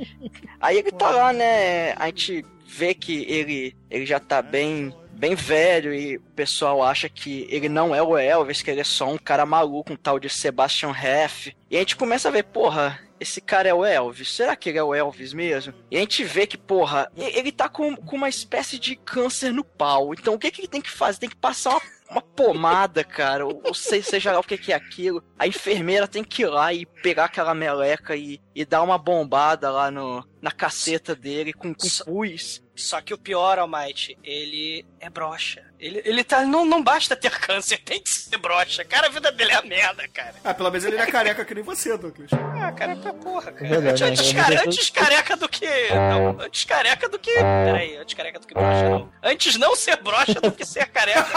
aí ele tá lá, né? A gente vê que ele, ele já tá bem bem velho e o pessoal acha que ele não é o Elvis, que ele é só um cara maluco, um tal de Sebastian Heff. E a gente começa a ver, porra, esse cara é o Elvis? Será que ele é o Elvis mesmo? E a gente vê que, porra, ele tá com, com uma espécie de câncer no pau. Então o que, que ele tem que fazer? Tem que passar uma, uma pomada, cara, ou, ou seja lá o que, que é aquilo. A enfermeira tem que ir lá e pegar aquela meleca e, e dar uma bombada lá no, na caceta dele com, com pus. Só que o pior, Almighty, ele é broxa. Ele, ele tá. Não, não basta ter câncer, tem que ser broxa. Cara, a vida dele é a merda, cara. Ah, pelo menos ele é careca que nem você, Douglas. Ah, careca porra, cara. verdade, antes, né? cara, antes careca do que. Não, antes careca do que. Peraí, antes careca do que broxa, não. Antes não ser broxa do que ser careca. [LAUGHS]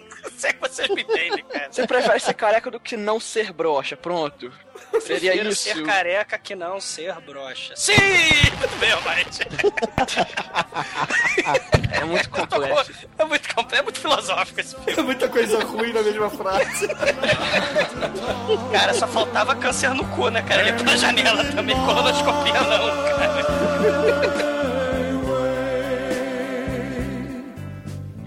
[LAUGHS] Se é que vocês me entendem, cara. Você prefere ser careca do que não ser broxa, pronto. Seria Prefiro isso. ser careca que não ser broxa. Sim! Muito bem, Almighty. [LAUGHS] É muito complexo. É muito complexo, é muito filosófico esse filme. É muita coisa ruim na mesma frase. Cara, só faltava câncer no cu, né, cara? Ele é pela janela também, colonoscopia não, cara.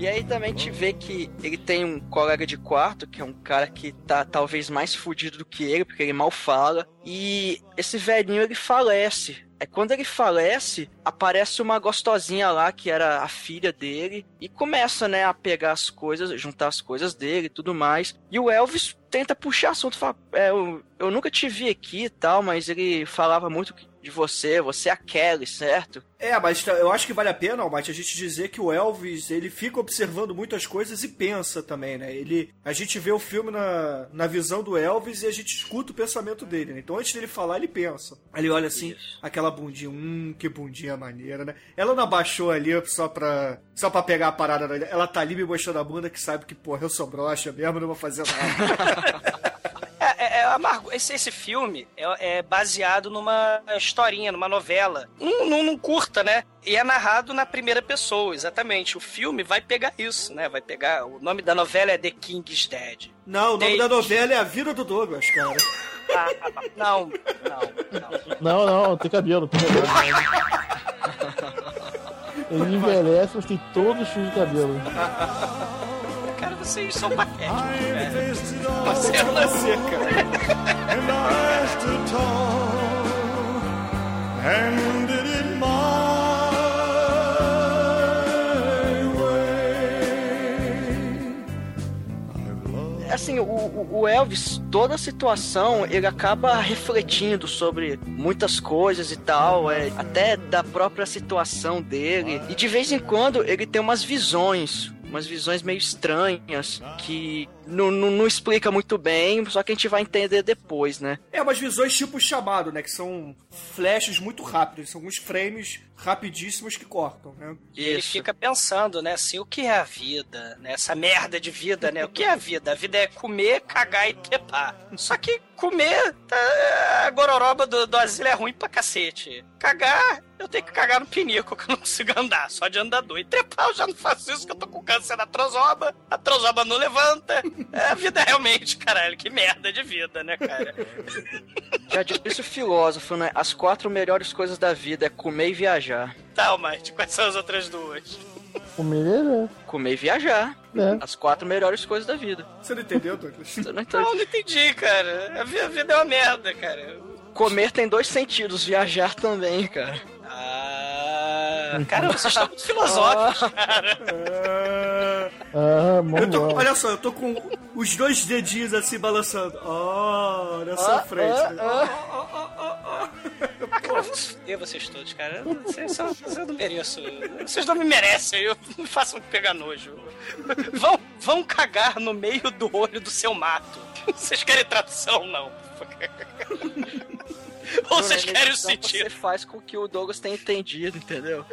E aí também gente vê que ele tem um colega de quarto, que é um cara que tá talvez mais fudido do que ele, porque ele mal fala. E esse velhinho ele falece. É quando ele falece, aparece uma gostosinha lá, que era a filha dele, e começa, né, a pegar as coisas, juntar as coisas dele e tudo mais. E o Elvis tenta puxar assunto, fala, é, eu, eu nunca te vi aqui e tal, mas ele falava muito de você, você é a Kelly, certo? É, mas eu acho que vale a pena, Almighty, a gente dizer que o Elvis, ele fica observando muitas coisas e pensa também, né? Ele, a gente vê o filme na, na visão do Elvis e a gente escuta o pensamento dele, né? Então antes dele falar, ele pensa. Ele olha assim, aquela bundinha, hum, que bundinha maneira, né? Ela não abaixou ali só pra, só pra pegar a parada, ela tá ali me mostrando a bunda que sabe que, porra, eu sou broxa mesmo, não vou fazer nada. [LAUGHS] É, é, é amargo. Esse, esse filme é, é baseado numa historinha, numa novela. Num, num, num curta, né? E é narrado na primeira pessoa, exatamente. O filme vai pegar isso, né? Vai pegar. O nome da novela é The King's Dead. Não, o nome da novela é A Vida do Douglas, cara. Ah, não, não, não. Não, não, tem cabelo, tem cabelo. Ele envelhece, mas tem todos os fios de cabelo. Vocês são patéticos, velho. Parceiro na seca. And did it my way. Assim, o, o- o Elvis, toda a situação, ele acaba refletindo sobre muitas coisas e tal, é, até da própria situação dele. E de vez em quando ele tem umas visões, umas visões meio estranhas, que não, não, não explica muito bem, só que a gente vai entender depois, né? É, umas visões tipo chamado, né? Que são flashes muito rápidos, são alguns frames rapidíssimos que cortam, né? E ele fica pensando, né, assim, o que é a vida, né? Essa merda de vida, né? O que é a vida? A vida é comer, cagar e trepar. Só que comer, tá, a gororoba do, do asilo é ruim pra cacete. Cagar, eu tenho que cagar no pinico, [LAUGHS] que eu não consigo andar, só de andador. E trepar, eu já não faço isso, que eu tô com câncer na trozoba, a trozoba não levanta. É, a vida é realmente, caralho, que merda de vida, né, cara? [LAUGHS] Já disse o filósofo, né? As quatro melhores coisas da vida é comer e viajar. Tá, Mike, quais são as outras duas? Comer Comer e viajar. É. As quatro melhores coisas da vida. Você não entendeu, Douglas? [LAUGHS] Você não Não, não entendi, cara. A vida é uma merda, cara. Comer tem dois sentidos, viajar também, cara. Ah, cara, vocês estão muito filosóficos, cara. [LAUGHS] Ah, Eu vamos tô, olha só, eu tô com os dois dedinhos assim balançando. Oh, na sua Ah, frente. ah, cara, eu vou fuder vocês todos, cara. Vocês, são, eu não mereço. Vocês não me merecem, eu me façam pegar nojo. Vão, vão cagar no meio do olho do seu mato. Vocês querem tradução, não? Vocês querem o sentido? Você faz com que o Douglas tenha entendido, entendeu?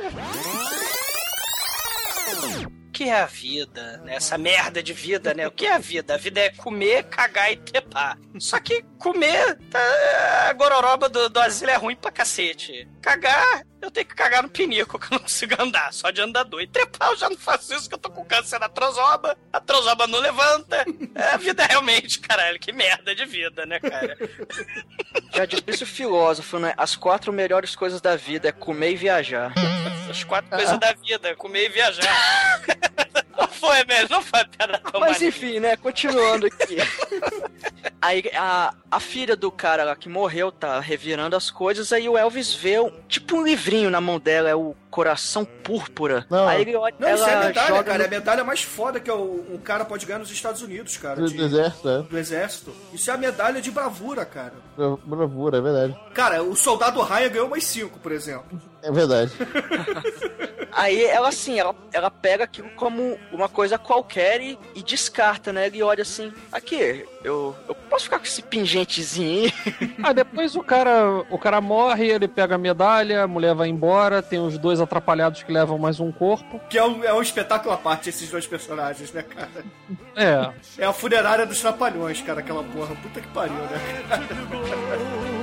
que é a vida, né? Essa merda de vida, né? O que é a vida? A vida é comer, cagar e trepar. Só que comer, tá, a gororoba do, do asilo é ruim pra cacete. Cagar, eu tenho que cagar no pinico, que eu não consigo andar, só de andador. E trepar, eu já não faço isso, que eu tô com câncer na trozoba, a trozoba não levanta. É a vida realmente, caralho, que merda de vida, né, cara? Já disse o filósofo, né? As quatro melhores coisas da vida é comer e viajar. As quatro coisas da vida, comer e viajar. [LAUGHS] Não foi, velho, não foi piada tão Mas enfim, né? Continuando aqui. aí a, a filha do cara lá que morreu tá revirando as coisas, aí o Elvis vê um, tipo um livrinho na mão dela, é o Coração Púrpura. Aí ele olha, Não, ela isso é a medalha, joga cara. no- É a medalha mais foda que um cara pode ganhar nos Estados Unidos, cara. Do, de- do exército, é. do exército. Isso é a medalha de bravura, cara. Bra- Bravura, é verdade. Cara, o soldado Ryan ganhou umas cinco, por exemplo. É verdade. [LAUGHS] Aí ela assim, ela, ela pega aquilo como uma coisa qualquer e, e descarta, né? Ele olha assim, aqui, eu, eu posso ficar com esse pingentezinho aí? [LAUGHS] Ah, depois o cara, o cara morre, ele pega a medalha, a mulher vai embora, tem os dois atrapalhados que levam mais um corpo. Que é um, é um espetáculo à parte, esses dois personagens, né, cara? É. É a funerária dos trapalhões, cara, aquela porra. Puta que pariu, né, cara? [LAUGHS]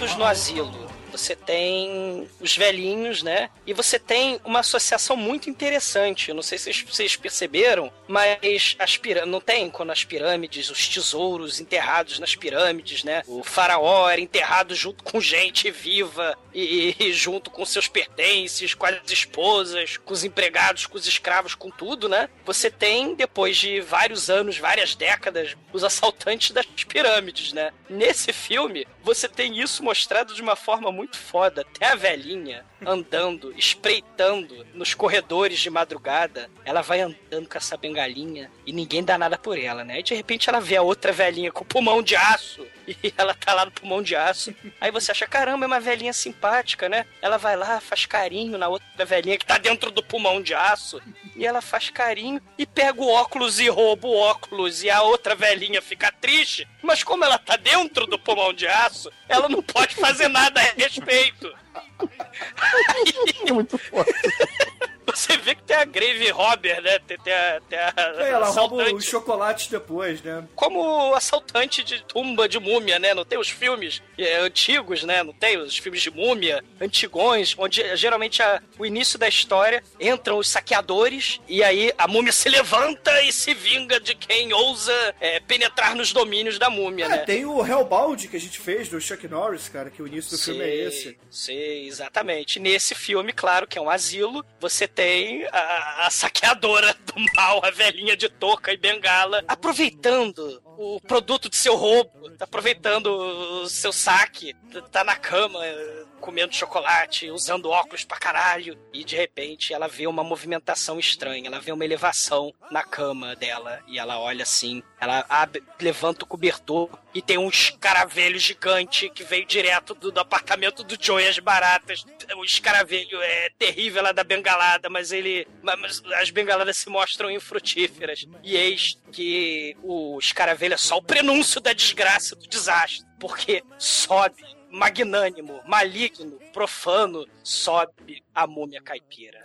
momentos no asilo. Você tem os velhinhos, né? E você tem uma associação muito interessante. Eu não sei se vocês- perceberam, mas as pirâmides. Não tem quando as pirâmides, os tesouros enterrados nas pirâmides, né? O faraó era enterrado junto com gente viva e, e junto com seus pertences, com as esposas, com os empregados, com os escravos, com tudo, né? Você tem, depois de vários anos, várias décadas, os assaltantes das pirâmides, né? Nesse filme, você tem isso mostrado de uma forma muito foda. Até a velhinha andando, [LAUGHS] espreitando nos corredores de madrugada. Ela vai andando com essa bengalinha e ninguém dá nada por ela, né? E de repente ela vê a outra velhinha com pulmão de aço [LAUGHS] e ela tá lá no pulmão de aço. Aí você acha, caramba, é uma velhinha simpática, né? Ela vai lá, faz carinho na outra velhinha que tá dentro do pulmão de aço. E ela faz carinho e pega o óculos e rouba o óculos. E a outra velhinha fica triste. Mas como ela tá dentro do pulmão de aço, ela não pode fazer nada a respeito. [LAUGHS] É muito forte. Você vê que tem a Grave Robber, né? Tem, tem a, tem a É, ela rouba assaltante. os chocolates depois, né? Como assaltante de tumba de múmia, né? Não tem os filmes é, antigos, né? Não tem os filmes de múmia antigões, onde eh, geralmente a- o início da história entram os saqueadores e aí a múmia se levanta e se vinga de quem ousa é, penetrar nos domínios da múmia, É, né? tem o Hellbound que a gente fez do Chuck Norris, cara, que o início do filme é esse. Sei, exatamente. Nesse filme, claro, que é um asilo, você tem a, a saqueadora do mal, a velhinha de touca e bengala, aproveitando o produto de seu roubo, tá aproveitando o seu saque, tá na cama comendo chocolate, usando óculos pra caralho, e de repente ela vê uma movimentação estranha, ela vê uma elevação na cama dela, e ela olha assim, ela abre, levanta o cobertor e tem um escaravelho gigante que veio direto do, do apartamento do Joey as Baratas. O escaravelho é terrível lá da bengalada, mas ele. Mas as bengaladas se mostram infrutíferas. E eis que o escaravelho é só o prenúncio da desgraça, do desastre. Porque sobe magnânimo, maligno, profano, sobe a múmia caipira.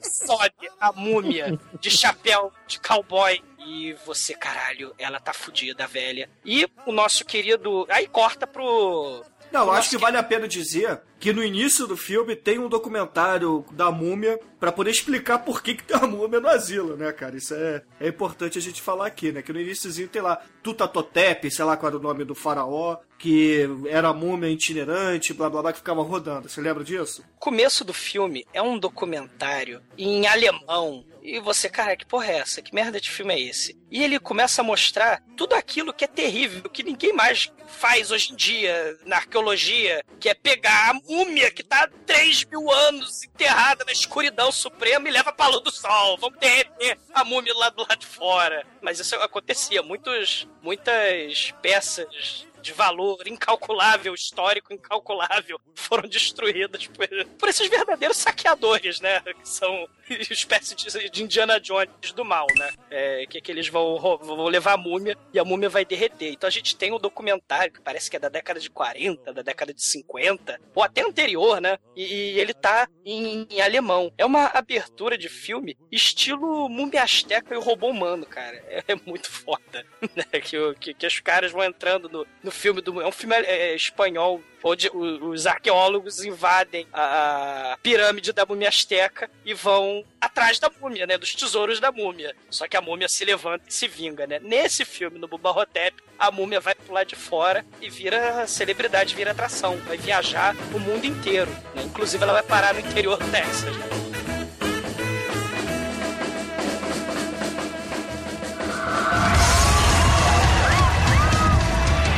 sobe a múmia de chapéu de cowboy. E você, caralho, ela tá fudida, velha. E o nosso querido. Aí corta pro. Não, pro acho nosso que vale a pena dizer que no início do filme tem um documentário da múmia pra poder explicar por que, que tem a múmia no asilo, né, cara? Isso é, é importante a gente falar aqui, né? Que no iníciozinho tem lá Tutatotep, sei lá qual era o nome do faraó, que era a múmia itinerante, blá blá blá, que ficava rodando. Você lembra disso? O começo do filme é um documentário em alemão. E você, cara, que porra é essa? Que merda de filme é esse? E ele começa a mostrar tudo aquilo que é terrível, que ninguém mais faz hoje em dia na arqueologia, que é pegar a múmia que tá há 3 mil anos enterrada na escuridão suprema e leva pra luz do sol. Vamos derreter a múmia lá do lado de fora. Mas isso acontecia. Muitos, muitas peças de valor incalculável, histórico incalculável, foram destruídas por, por esses verdadeiros saqueadores, né? Que são [LAUGHS] espécie de, de Indiana Jones do mal, né? É, que, que eles vão, vão levar a múmia e a múmia vai derreter. Então a gente tem um documentário que parece que é da década de 40, da década de 50, ou até anterior, né? E, e ele tá em, em alemão. É uma abertura de filme estilo múmia asteca e o robô humano, cara. É, é muito foda, [LAUGHS] né? Que, que, que os caras vão entrando no, no filme do... É um filme é, espanhol onde os arqueólogos invadem a, pirâmide da múmia asteca e vão atrás da múmia, né? Dos tesouros da múmia. Só que a múmia se levanta e se vinga, né? Nesse filme, no Bubba Hotep, a múmia vai lado de fora e vira celebridade, vira atração. Vai viajar o mundo inteiro, né? Inclusive ela vai parar no interior do Texas, né?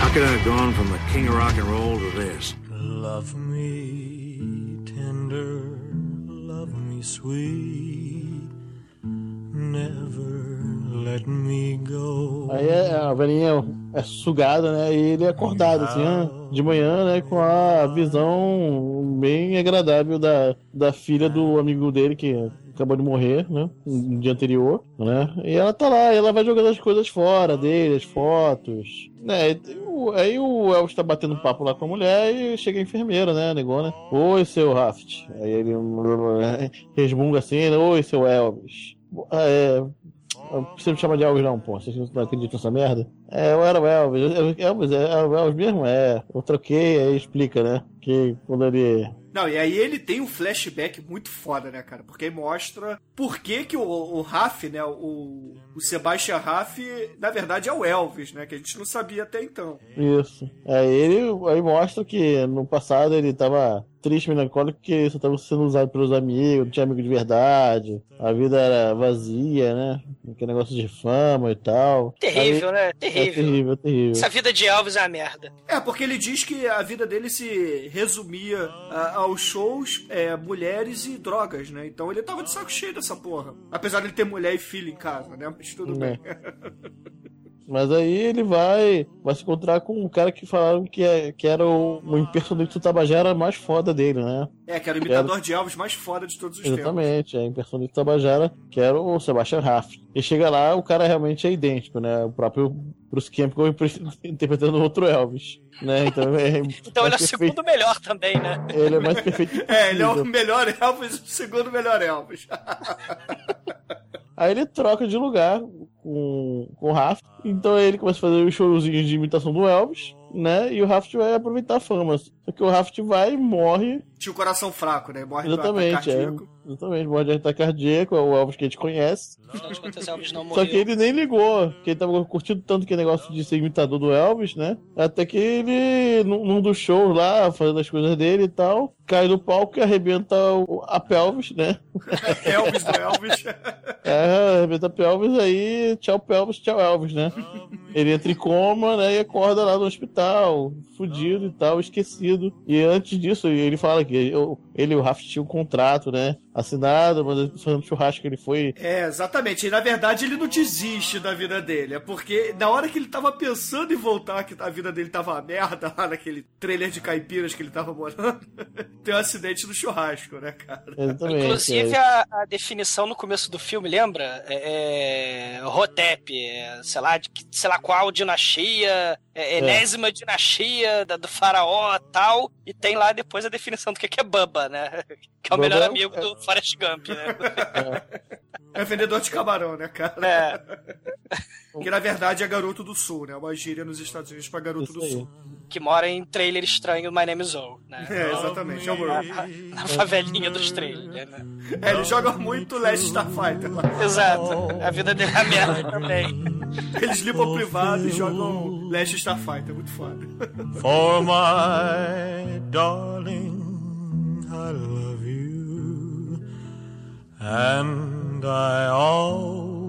How could I have gone from the king of rock and roll to this? Love me tender, love me sweet, never let me go. Aí é, a velhinha é sugada, né? E ele é acordado, assim, de manhã, né? Com a visão bem agradável da, da filha do amigo dele que acabou de morrer, né? No dia anterior, né? E ela tá lá, ela vai jogando as coisas fora dele, as fotos. Né? Aí o Elvis tá batendo papo lá com a mulher e chega a enfermeira, né? Negona. Oi, seu Raft. Aí ele [LAUGHS] resmunga assim, oi, seu Elvis. É, você me chama de Elvis não, pô. Vocês não acreditam nessa merda? É, eu era o Elvis. Elvis, é, o Elvis mesmo? É. Eu troquei, aí explica, né? Que quando ele... Não, e aí ele tem um flashback muito foda, né, cara? Porque mostra por que, que o, o Raf, né, o, o Sebastian Raf, na verdade é o Elvis, né? Que a gente não sabia até então. Isso. Aí ele aí mostra que no passado ele tava triste, melancólico, porque só tava sendo usado pelos amigos, não tinha amigo de verdade, a vida era vazia, né? Aquele negócio de fama e tal. Terrível, Aí- né? É Terrível. terrível, terrível. Essa vida de Elvis é uma merda. É, porque ele diz que a vida dele se resumia a- aos shows, é, mulheres e drogas, né? Então ele tava de saco cheio dessa porra. Apesar de ele ter mulher e filho em casa, né? Mas tudo É. bem. [LAUGHS] Mas aí ele vai, vai se encontrar com um cara que falaram que, é, que era o, o impersonante do Tabajara mais foda dele, né? É, que era o imitador de Elvis mais foda de todos os tempos. Exatamente, é impersonante do Tabajara, que era o Sebastian Raff. E chega lá, o cara realmente é idêntico, né? O próprio Bruce Campbell [LAUGHS] interpretando outro Elvis, né? Então, é [LAUGHS] Então ele é o segundo melhor também, né? Ele é mais perfeito [LAUGHS] É, ele é o melhor Elvis, o segundo melhor Elvis. Aí ele troca de lugar com, com o Raft. Então ele começa a fazer os showzinhos de imitação do Elvis, né? E o Raft vai aproveitar a fama. Só que o Raft vai e morre. Tinha o coração fraco, né? Morre do ataque Exatamente, é. Exatamente, morre de ataque cardíaco, é o Elvis que a gente conhece. Afinal de contas, Elvis não [LAUGHS] Só que ele nem ligou, que ele tava curtindo tanto que negócio de ser imitador do Elvis, né? Até que ele, num, num dos shows lá, fazendo as coisas dele e tal, cai do palco e arrebenta o- a pelvis, né? [LAUGHS] Elvis do Elvis. É, arrebenta a pelvis, aí tchau pelvis, tchau Elvis, né? Ele entra em coma, né, e acorda lá no hospital, fudido e tal, esquecido. E antes disso, ele fala que eu- ele e o Rafa tinham um contrato, né, assinado, mas fazendo churrasco ele foi... É, exatamente. E na verdade ele não desiste da vida dele. É porque na hora que ele tava pensando em voltar, que a vida dele tava uma merda [LAUGHS] lá naquele trailer de caipiras que ele tava morando, [LAUGHS] tem um acidente no churrasco, né, cara? Exatamente. Inclusive, é. a, a definição no começo do filme, lembra? É, é Hotep, é, sei lá, de, sei lá qual dinastia, é, enésima dinastia da- do faraó tal, e tem lá depois a definição do que que é Bubba, né? [LAUGHS] Que é o Bubba melhor é- amigo do Forrest Gump, né? [LAUGHS] É vendedor de camarão, né, cara? É. [LAUGHS] Que na verdade é garoto do sul, né? Uma gíria nos Estados Unidos pra garoto do sul. que mora em trailer estranho My Name is Zoe, né? É, exatamente, é o na, na favelinha dos trailers, né? É, ele joga muito Last Starfighter lá. Exato. A vida dele é a merda também. Eles limpam o privado e jogam Last Starfighter, muito foda. For my darling, I love you, and I always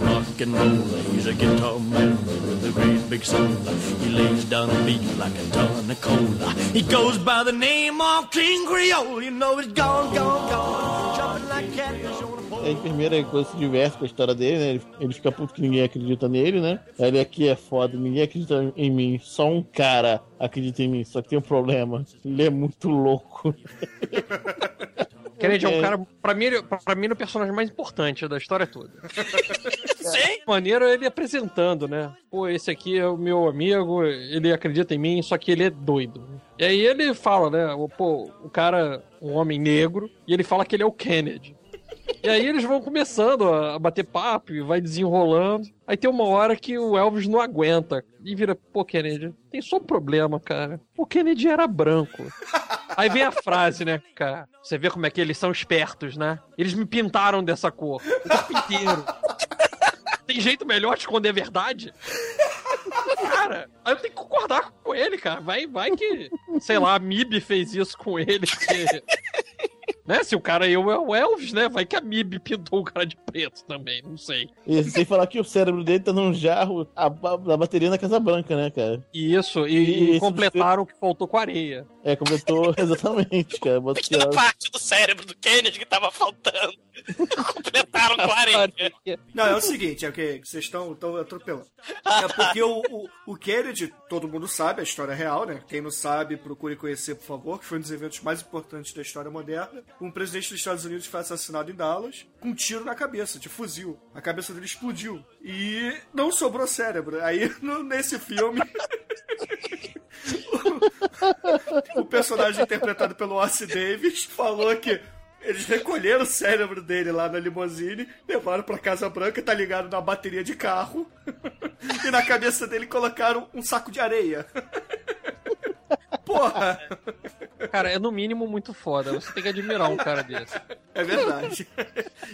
rock and roll. He's a guitar man with a great big soul. He lays down a beat like a ton of cola. He goes by the name of King Creole. You know it's gone, gone, gone. Jumping like catfish a. A enfermeira quando se diverte com a história dele, né? Ele, ele fica puto que ninguém acredita nele, né? Ele aqui é foda, ninguém acredita em mim. Só um cara acredita em mim. Só que tem um problema. Ele é muito louco. [LAUGHS] Kennedy é um cara, pra mim, ele- pra mim, ele é o personagem mais importante da história toda. [LAUGHS] Sim. Maneiro ele apresentando, né? Pô, esse aqui é o meu amigo, ele acredita em mim, só que ele é doido. E aí ele fala, né? Pô, o cara, um homem negro, e ele fala que ele é o Kennedy. E aí eles vão começando a bater papo e vai desenrolando. Aí tem uma hora que o Elvis não aguenta e vira, pô, Kennedy, tem só um problema, cara. O Kennedy era branco. Aí vem a frase, né, cara? Você vê como é que eles são espertos, né? Eles me pintaram dessa cor. O tempo inteiro. Tem jeito melhor de esconder a verdade? Cara, aí eu tenho que concordar com ele, cara. Vai, vai que, sei lá, a MIB fez isso com ele. Que, né? Se o cara é o Elvis, né? Vai que a MIB pintou o cara de preto também, não sei. E sem falar que o cérebro dele tá num jarro a, a- a bateria na Casa Branca, né, cara? Isso, e, E e completaram o que faltou com a areia. É, completou [LAUGHS] exatamente, cara. Botou- parte do cérebro do Kennedy que tava faltando. [LAUGHS] Completaram com areia. Não, é o seguinte, é o que vocês estão estão atropelando. É porque o, o, o Kennedy, todo mundo sabe, a história é real, né? Quem não sabe, procure conhecer, por favor, que foi um dos eventos mais importantes da história moderna. Um presidente dos Estados Unidos foi assassinado em Dallas com um tiro na cabeça, de fuzil. A cabeça dele explodiu. E não sobrou cérebro. Aí, [LAUGHS] no- nesse filme. [LAUGHS] o personagem interpretado pelo Ossie Davis falou que eles recolheram o cérebro dele lá na limusine, levaram pra Casa Branca, tá ligado na bateria de carro, [LAUGHS] e na cabeça dele colocaram um saco de areia. [LAUGHS] Porra! Cara, é no mínimo muito foda. Você tem que admirar um cara desse. É verdade.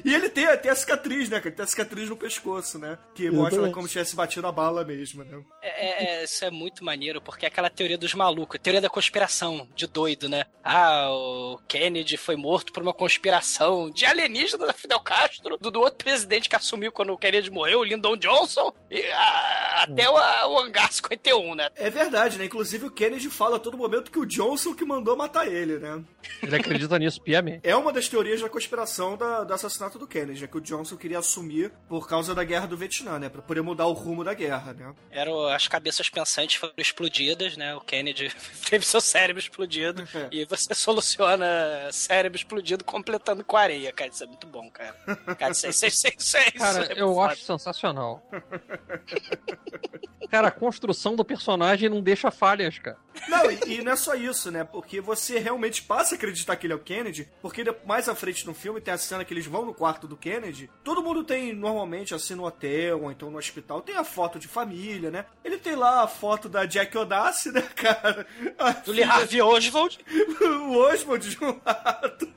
E ele tem até a cicatriz, né? cara? Ele tem a cicatriz no pescoço, né? Que mostra como se tivesse batido a bala mesmo, né? É, é- é- isso é muito maneiro, porque é aquela teoria dos malucos, teoria da conspiração, de doido, né? Ah, o Kennedy foi morto por uma conspiração de alienígena da Fidel Castro, do, do outro presidente que assumiu quando o Kennedy morreu, o Lyndon Johnson, e ah, até o, o Hangar 51, né? É verdade, né? Inclusive o Kennedy fala a todo momento que o Johnson que mandou matar ele, né? Ele acredita nisso piamente. É uma das teorias da conspiração da- do assassinato do Kennedy, é que o Johnson queria assumir por causa da guerra do Vietnã, né? Pra poder mudar o rumo da guerra, né? Eram as cabeças pensantes foram explodidas, né? O Kennedy [LAUGHS] teve seu cérebro explodido. e você soluciona cérebro explodido completando com areia, cara. Isso é muito bom, cara. Cara, isso, é- isso, é- isso, é- é- Cara, isso é eu foda. acho sensacional. Cara, a construção do personagem não deixa falhas, cara. Não, e, e não é só isso, né? Porque você realmente passa a acreditar que ele é o Kennedy, porque mais à frente no filme tem a cena que eles vão no quarto do Kennedy. Todo mundo tem, normalmente, assim, no hotel ou então no hospital, tem a foto de família, né? Ele tem lá a foto da Jack O'Dassey, né, [LAUGHS] cara? A Do Lee Harvey Oswald. [LAUGHS] o Oswald de um lado.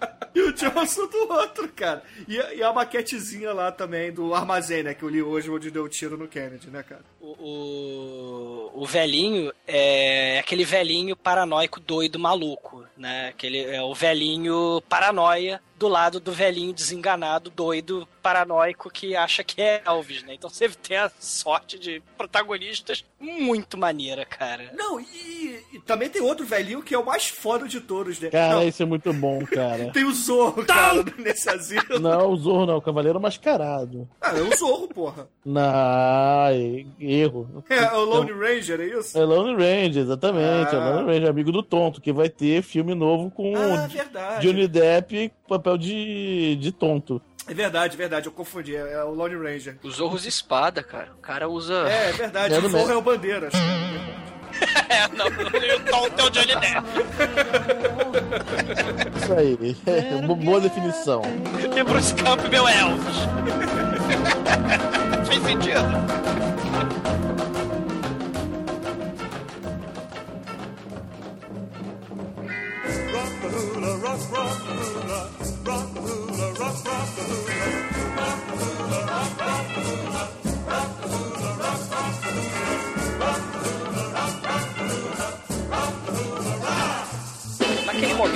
[LAUGHS] E o Johnson do outro, cara. E, a- e a maquetezinha lá também do armazém, né? Que o Lee Oswald deu tiro no Kennedy, né, cara? O, o, o velhinho é aquele velhinho paranoico doido maluco, né? Aquele é o velhinho paranoia do lado do velhinho desenganado, doido, paranoico que acha que é Elvis, né? Então você tem a sorte de protagonistas muito maneira, cara. Não, e, e também tem outro velhinho que é o mais foda de todos, né? Cara, Não, isso é muito bom, cara. [LAUGHS] tem o Zorro, cara, [LAUGHS] nesse asilo. Não, o Zorro não, o Cavaleiro Mascarado. Ah, é o Zorro, porra. Não, erro. É, o Lone Ranger, é isso? É Lone Ranger, exatamente. É Ah. Lone Ranger, amigo do tonto, que vai ter filme novo com Ah, o verdade. Johnny Depp papel de, de tonto. É verdade, verdade, eu confundi, é, é o Lone Ranger. Os Zorros espada, cara. O cara usa. É, é verdade, É o Zorro é [LAUGHS] o Bandeiras. É, não, o Tom tem o Johnny Depp. Isso aí. [LAUGHS] É, bo- boa definição. E Bruce Campbell é Elvis. [LAUGHS] Fez sentido. Naquele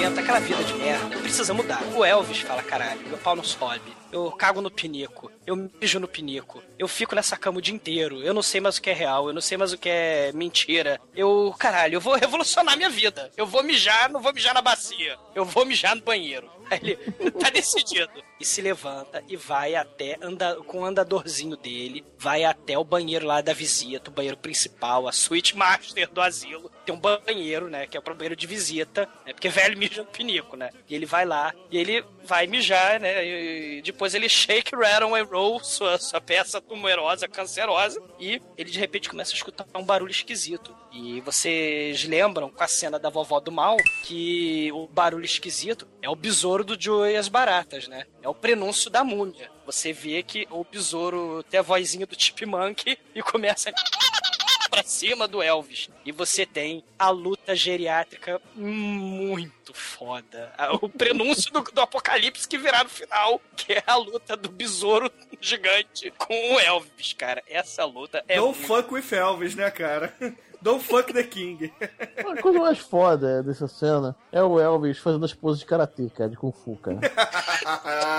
momento, naquela vida de merda, precisa mudar. O Elvis fala, caralho, meu pau não sobe. Eu cago no pinico, eu mijo no pinico, eu fico nessa cama o dia inteiro, eu não sei mais o que é real, eu não sei mais o que é mentira. Eu, caralho, eu vou revolucionar minha vida. Eu vou mijar, não vou mijar na bacia. Eu vou mijar no banheiro. [LAUGHS] Ele [LAUGHS] tá decidido. E se levanta e vai até, anda, com o andadorzinho dele, vai até o banheiro lá da visita, o banheiro principal, a suíte master do asilo. Tem um banheiro, né, que é o banheiro de visita, né, porque velho mija no pinico, né. E ele vai lá, e ele vai mijar, né, e depois ele shake, rattle and roll, sua, sua peça tumerosa, cancerosa, e ele de repente começa a escutar um barulho esquisito. E vocês lembram com a cena da vovó do mal que o barulho esquisito é o besouro do Joe e as baratas, né? É o prenúncio da múmia. Você vê que o besouro tem a vozinha do Chipmunk e começa a pra cima do Elvis. E você tem a luta geriátrica muito foda. O prenúncio do, do apocalipse que virá no final, que é a luta do besouro gigante com o Elvis, cara. Essa luta é Don't muito fuck with Elvis, né, cara? Don't fuck the King. A coisa mais foda dessa cena é o Elvis fazendo as poses de karatê, cara, de Kung Fu, cara.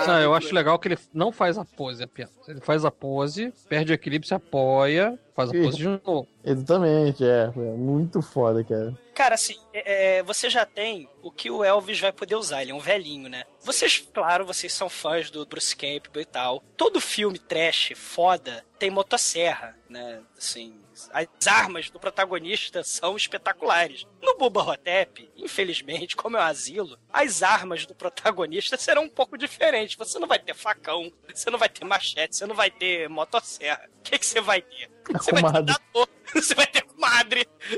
Não, eu acho legal que ele não faz a pose apenas. Ele faz a pose, perde o equilíbrio, se apoia, faz a pose de novo. Exatamente, é. É muito foda, cara. Cara, assim, é, é, você já tem o que o Elvis vai poder usar. Ele é um velhinho, né? Vocês, claro, vocês são fãs do Bruce Campbell e tal. Todo filme trash foda tem motosserra, né? Assim, as armas do protagonista são espetaculares. No Bubba Hotep, infelizmente, como é um asilo, as armas do protagonista serão um pouco diferentes. Você não vai ter facão, você não vai ter machete, você não vai ter motosserra. O que, que você vai ter? Você vai ter dador, [LAUGHS] você vai ter comadre, [LAUGHS]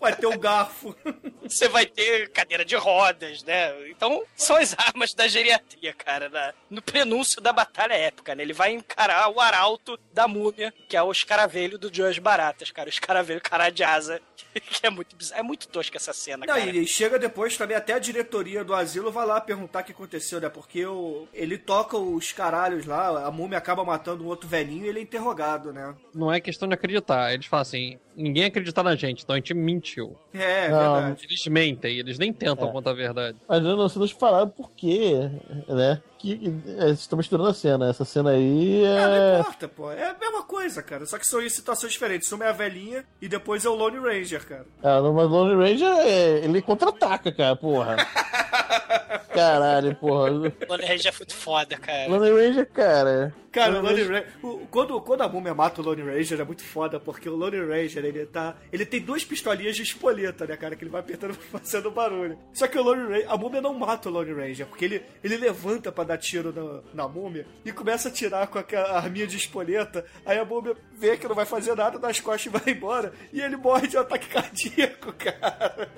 Vai ter o garfo. você vai ter cadeira de rodas, né? Então, são as armas da geriatria, cara, na- no prenúncio da batalha épica, né? Ele vai encarar o arauto da múmia, que é o escaravelho do Joas Baratas, cara. O escaravelho cara de asa, [LAUGHS] que é muito bizarro. É muito tosca essa cena, Não, cara. e chega depois também, até a diretoria do asilo vai lá perguntar o que aconteceu, né? Porque o, ele toca os caralhos lá, a múmia acaba matando um outro velhinho e ele é interrogado, né? Não é questão de acreditar. Eles falam assim: ninguém acredita na gente, então a gente mentiu. É, é Não. verdade. Eles mentem, eles nem tentam É. contar a verdade. Mas não, não, vocês falaram por quê, né? Que, que- é, vocês estão misturando a cena. Essa cena aí Ah, não é. importa, pô. É a mesma coisa, cara. Só que são em situações diferentes. Uma é a velhinha e depois é o Lone Ranger, cara. Ah, não, mas Lone Ranger, é, ele contra-ataca, cara, porra. [LAUGHS] Caralho, porra. Lone Ranger é muito foda, cara. Lone Ranger, cara. Cara, o Lone Ranger. o- Quando, quando a múmia mata o Lone Ranger é muito foda, porque o Lone Ranger, ele tá. Ele tem duas pistolinhas de espoleta, né, cara? Que ele vai apertando [LAUGHS] fazendo barulho. Só que o Lone Ranger. A múmia não mata o Lone Ranger, porque ele, ele levanta pra dar tiro na, na múmia e começa a tirar com aquela arminha de espoleta. Aí a múmia vê que não vai fazer nada das costas e vai embora. E ele morre de um ataque cardíaco, [LAUGHS] cara.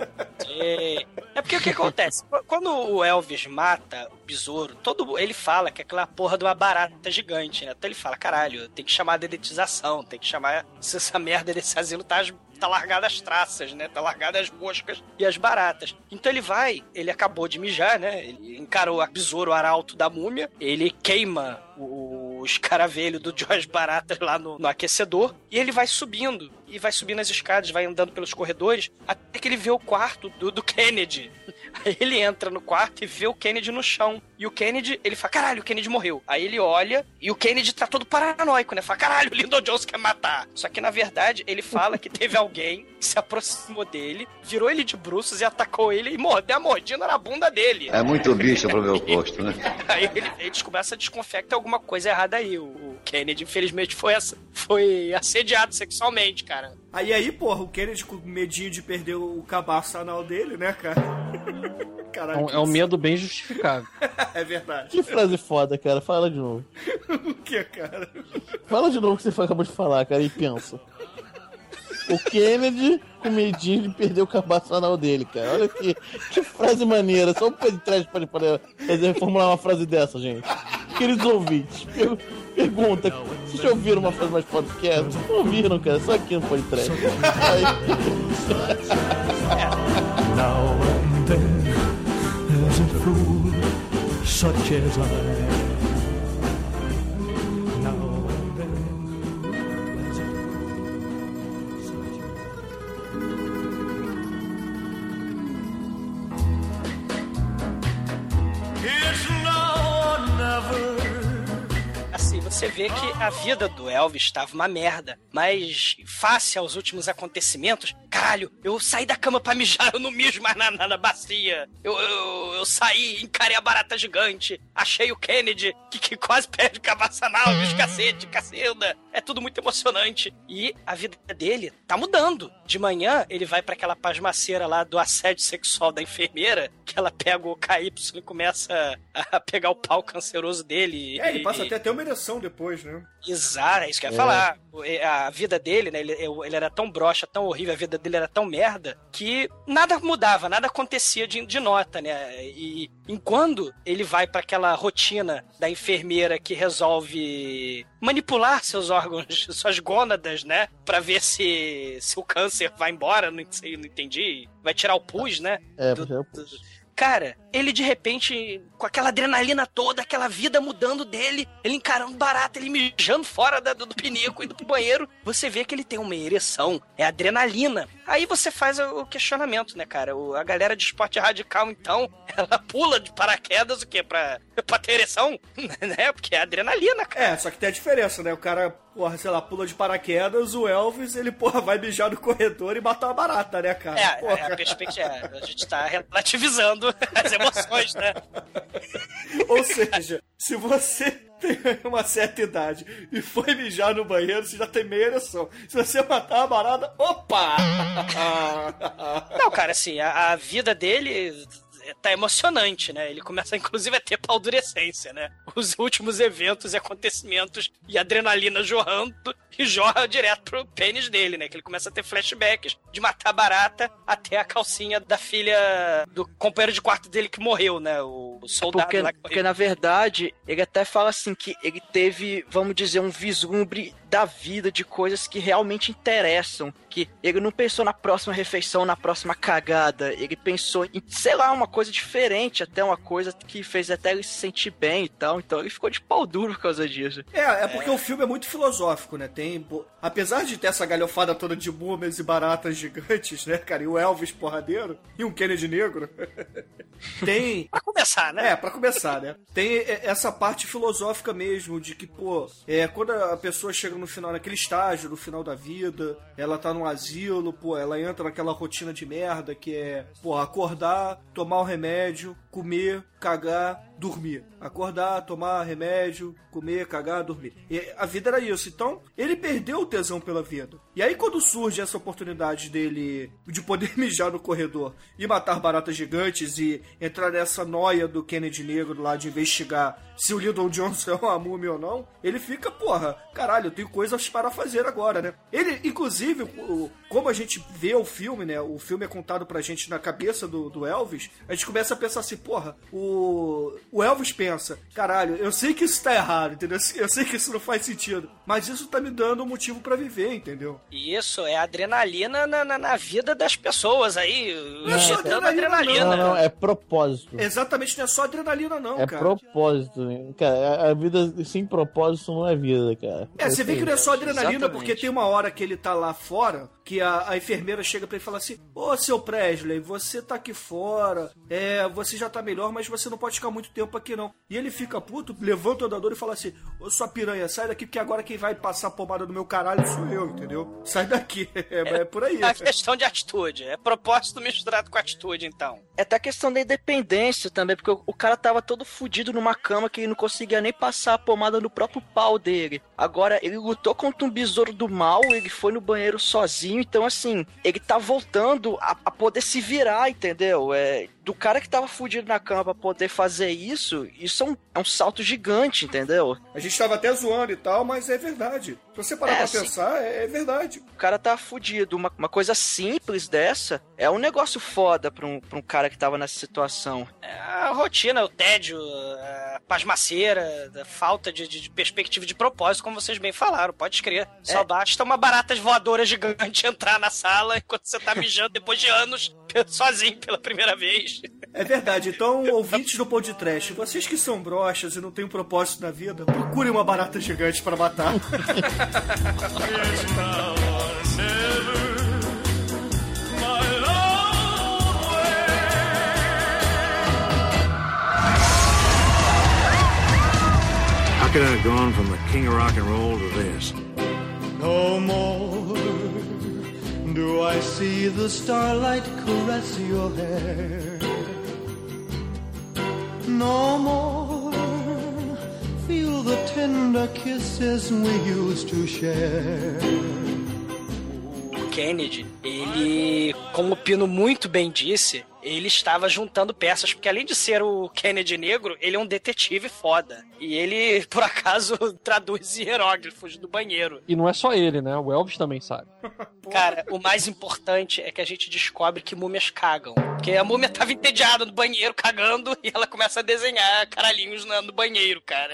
É, é porque o que acontece? Quando o Elvis mata besouro, todo ele fala que é aquela porra de uma barata gigante, né? Então ele fala, caralho, tem que chamar a dedetização, tem que chamar se essa merda desse asilo tá, tá largada as traças, né? Tá largada as moscas e as baratas. Então ele vai, ele acabou de mijar, né? Ele encarou a besouro, arauto da múmia, ele queima o, escaravelho do Josh Baratas lá no, no aquecedor e ele vai subindo. E vai subindo as escadas, vai andando pelos corredores, até que ele vê o quarto do, do Kennedy. [LAUGHS] Aí ele entra no quarto e vê o Kennedy no chão. E o Kennedy, ele fala, caralho, o Kennedy morreu. Aí ele olha e o Kennedy tá todo paranoico, né? Fala, caralho, o Lyndon Jones quer matar. Só que na verdade ele fala que teve alguém que se aproximou dele, virou ele de bruços e atacou ele e mordeu a mordida na bunda dele. É muito bicho pro meu gosto, né? [LAUGHS] Aí ele- eles começam a desconfiar que tem alguma coisa errada aí. O, o Kennedy, infelizmente, foi, foi assediado sexualmente, cara. Aí aí, porra, o Kennedy com medinho de perder o cabaço anal dele, né, cara? É [LAUGHS] Caralho. um, é um medo bem justificável. [LAUGHS] É verdade. Que frase foda, cara. Fala de novo. [LAUGHS] o que, cara? Fala de novo o que você acabou de falar, cara, e pensa. O Kennedy com medinho de perder o cabaço anal dele, cara. Olha que, que frase maneira. Só o pé de trás pode, pode fazer, formular uma frase dessa, gente. Queridos ouvintes, per- pergunta: vocês já ouviram uma frase mais podcast? Não ouviram, cara, só aqui no podcast. Now and then there's a fool such as I. It's now or never você vê que a vida do Elvis estava uma merda. Mas, face aos últimos acontecimentos, caralho, eu saí da cama pra mijar, eu não mijo mais na, na, na bacia. Eu, eu, eu saí, encarei a barata gigante, achei o Kennedy, que, que quase perde cabaça na Elvis, cacete, cacilda. É tudo muito emocionante. E a vida dele tá mudando. De manhã, ele vai para aquela pasmaceira lá do assédio sexual da enfermeira, que ela pega o KY e começa a pegar o pau canceroso dele. É, ele e- passa até até uma ereção depois, né? Exato, é isso que eu ia É. falar. E- A vida dele, né? Ele, ele era tão broxa, tão horrível, a vida dele era tão merda, que nada mudava, nada acontecia de, de nota, né? E enquanto ele vai pra aquela rotina da enfermeira que resolve manipular seus órgãos, suas gônadas, né? Pra ver se, se o câncer vai embora, não sei, não entendi. Vai tirar o pus, né? É, Do- é o- Cara, ele de repente, com aquela adrenalina toda, aquela vida mudando dele, ele encarando barata, ele mijando fora da- do, do pinico, indo pro banheiro, você vê que ele tem uma ereção, é adrenalina. Aí você faz o questionamento, né, cara? O- a galera de esporte radical, então, [LAUGHS] ela pula de paraquedas o quê? Pra, pra ter ereção? [LAUGHS] né? Porque é adrenalina, cara. É, só que tem a diferença, né? O cara, porra, sei lá, pula de paraquedas, o Elvis, ele, porra, vai mijar no corredor e matar uma barata, né, cara? É, Porra. é a perspectiva. é, A gente tá relativizando [LAUGHS] as emoções, né? Ou seja, se você tem [LAUGHS] uma certa idade e foi mijar no banheiro, você já tem meia ereção. Se você matar uma barata, opa! [LAUGHS] Não, cara, assim, a, a vida dele tá emocionante, né? Ele começa, inclusive, a ter paldurecência, né? Os últimos eventos e acontecimentos e adrenalina jorrando e jorra direto pro pênis dele, né? Que ele começa a ter flashbacks de matar barata até a calcinha da filha do companheiro de quarto dele que morreu, né? O soldado Porque, lá que porque na verdade, ele até fala assim que ele teve, vamos dizer, um vislumbre da vida, de coisas que realmente interessam. Que ele não pensou na próxima refeição, na próxima cagada. Ele pensou em, sei lá, uma coisa diferente, até uma coisa que fez até ele se sentir bem e tal. Então ele ficou de pau duro por causa disso. É, é porque o filme é muito filosófico, né? Tem. bo- Apesar de ter essa galhofada toda de múmias e baratas gigantes, né, cara? E o Elvis porradeiro e um Kennedy negro. [LAUGHS] tem. Pra começar, né? É, pra começar, né? Tem é, essa parte filosófica mesmo, de que, pô, é, quando a pessoa chega no final, naquele estágio, no final da vida, ela tá num asilo, pô, ela entra naquela rotina de merda que é, pô, acordar, tomar o remédio, comer, cagar, dormir. Acordar, tomar remédio, comer, cagar, dormir. E a vida era isso. Então, ele perdeu o tesão pela vida. E aí, quando surge essa oportunidade dele de poder [LAUGHS] mijar no corredor e matar baratas gigantes e entrar nessa noia do Kennedy Negro lá de investigar se o Lyndon Johnson [LAUGHS] é uma múmia ou não, ele fica, porra, caralho, eu tenho coisas para fazer agora, né? Ele, inclusive, como a gente vê o filme, né? O filme é contado pra gente na cabeça do, do Elvis, a gente começa a pensar assim, porra, o, o Elvis pensa, caralho, eu sei que isso tá errado, entendeu? [LAUGHS] Eu sei que isso não faz sentido, mas isso tá me dando um motivo pra viver, entendeu? Isso é adrenalina na, na, na vida das pessoas aí. Não é só dando adrenalina, Não, não, é propósito. Exatamente, não é só adrenalina, não, É cara. propósito. Cara, a vida sem propósito não é vida, cara. É, você vê que não é só adrenalina, Exatamente. porque tem uma hora que ele tá lá fora, que a, a enfermeira chega pra ele e fala assim: Ô seu Presley, você tá aqui fora, é, você já tá melhor, mas você não pode ficar muito tempo aqui não. E ele fica puto, levanta o andador e fala assim: Ô sua piranha, sai daqui, porque agora quem vai passar a pomada no meu caralho sou eu, entendeu? Sai daqui. [LAUGHS] É, é por aí. É questão de atitude. É propósito misturado com atitude, então. É até questão da independência também, porque o, o cara tava todo fudido numa cama que ele não conseguia nem passar a pomada no próprio pau dele. Agora, ele lutou contra um besouro do mal, ele foi no banheiro sozinho, então assim, ele tá voltando a, a poder se virar, entendeu? É, do cara que tava fudido na cama pra poder fazer isso, isso é um, é um salto gigante, entendeu? A gente tava até zoando e tal, mas é verdade. Se você parar É, pra sim. pensar, é, é verdade. O cara tá fudido. Uma, uma coisa simples dessa é um negócio foda pra um, pra um cara que tava nessa situação. É a rotina, o tédio, a pasmaceira, a falta de, de- de perspectiva de propósito, como vocês bem falaram, pode crer. Só basta uma barata voadora gigante [LAUGHS] entrar na sala enquanto você tá mijando depois de anos [LAUGHS] sozinho pela primeira vez. É verdade. Então, ouvintes do Pão de Trash, vocês que são broxas e não têm um propósito na vida, procurem uma barata gigante pra matar. [LAUGHS] How could I have gone from the king of rock and roll to this? No more do I see the starlight caress your hair. No more feel the tender kisses we used to share. Kennedy, ele, como o Pino muito bem disse, ele estava juntando peças, porque além de ser o Kennedy negro, ele é um detetive foda. E ele, [LAUGHS] por acaso, traduz hieróglifos do banheiro. E não é só ele, né? O Elvis também sabe. [LAUGHS] Cara, o mais importante é que a gente descobre que múmias cagam. Porque a múmia tava entediada no banheiro, cagando, e ela começa a desenhar caralhinhos no no banheiro, cara.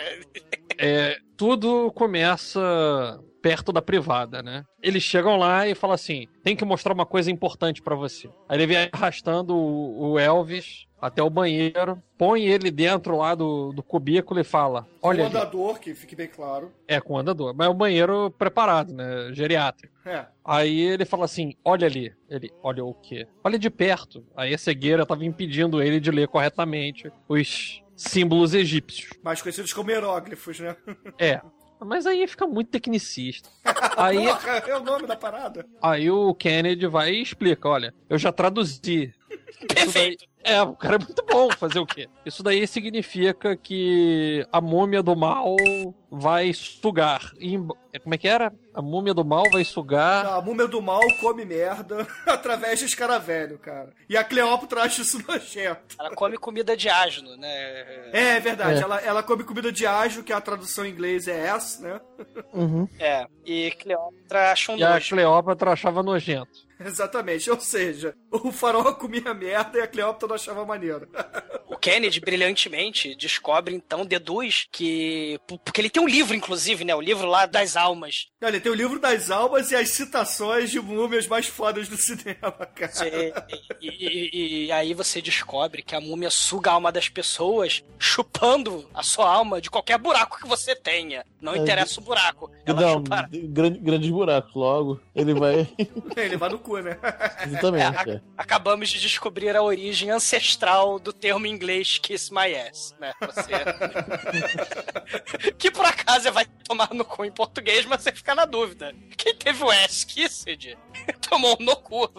É, tudo começa perto da privada, né? Eles chegam lá e falam assim: tem que mostrar uma coisa importante pra você. Aí ele vem arrastando o, o Elvis até o banheiro, põe ele dentro lá do, do cubículo e fala: Olha, o ali." andador, que fique bem claro. é com o andador, mas é um banheiro preparado, né? Geriátrico. É. Aí ele fala assim: olha ali. Ele, olha o quê? Olha de perto. Aí a cegueira tava impedindo ele de ler corretamente os símbolos egípcios. Mais conhecidos como hieróglifos, né? É. [LAUGHS] Mas aí fica muito tecnicista. [LAUGHS] Aí, Porra, é o nome da parada. aí o Kennedy vai e explica: olha, eu já traduzi. Perfeito. É, o cara é muito bom fazer o quê? Isso daí significa que a múmia do mal vai sugar. Em- Como é que era? A múmia do mal vai sugar. A múmia do mal come merda [LAUGHS] através de escaravelho, cara. E a Cleópatra acha isso nojento. Ela come comida de asno, né? É, é verdade. É. Ela, ela come comida de ágio, que a tradução em inglês é ass, né? [LAUGHS] É. E Cleópatra acha um E a nojo. Cleópatra achava nojento. Exatamente. Ou seja, o farol comia merda e a Cleópatra não achava maneiro. O Kennedy, brilhantemente, descobre, então, deduz que... Porque ele tem um livro, inclusive, né? O livro lá das almas. Olha, tem o livro das almas e as citações de múmias mais fodas do cinema, cara. E, e- e aí você descobre que a múmia suga a alma das pessoas, chupando a sua alma de qualquer buraco que você tenha. Não É, interessa o buraco. Ela Não, chupa... grande, grandes buracos. Logo, ele vai. [LAUGHS] Ele vai no cu, né? Exatamente. É, Acabamos de descobrir a origem ancestral do termo inglês kiss my ass, né? Você... [LAUGHS] que por acaso vai tomar no cu em português, mas você fica na dúvida. Quem teve o ass kissed [LAUGHS] tomou no cu. [LAUGHS]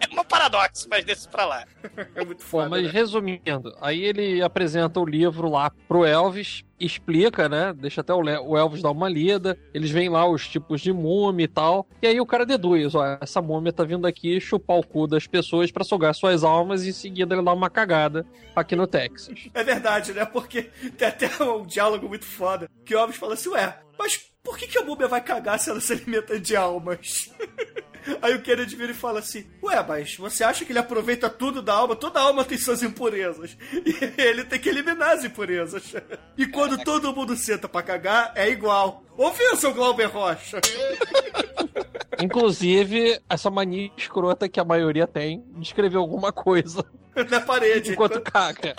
é uma paradoxo, mas desse pra lá. É muito foda. mas né? resumindo, aí ele apresenta o livro lá pro Elvis, explica, né? Deixa até o Elvis dar uma lida. Eles veem lá os tipos de múmia e tal. E aí o cara deduz: ó, essa múmia tá vindo aqui chupar o cu das pessoas pra sugar suas almas e em seguida ele dá uma cagada aqui no Texas. É verdade, né? Porque tem até um diálogo muito foda que o Elvis fala assim, ué, mas por que, que a múmia vai cagar se ela se alimenta de almas? [LAUGHS] Aí o Kennedy vira e fala assim, ué, mas você acha que ele aproveita tudo da alma? Toda alma tem suas impurezas. [LAUGHS] E ele tem que eliminar as impurezas. E quando todo mundo senta pra cagar, é igual. Ouviu, seu Glauber Rocha? [LAUGHS] Inclusive, essa mania escrota que a maioria tem de escrever alguma coisa [LAUGHS] Na parede. enquanto caga.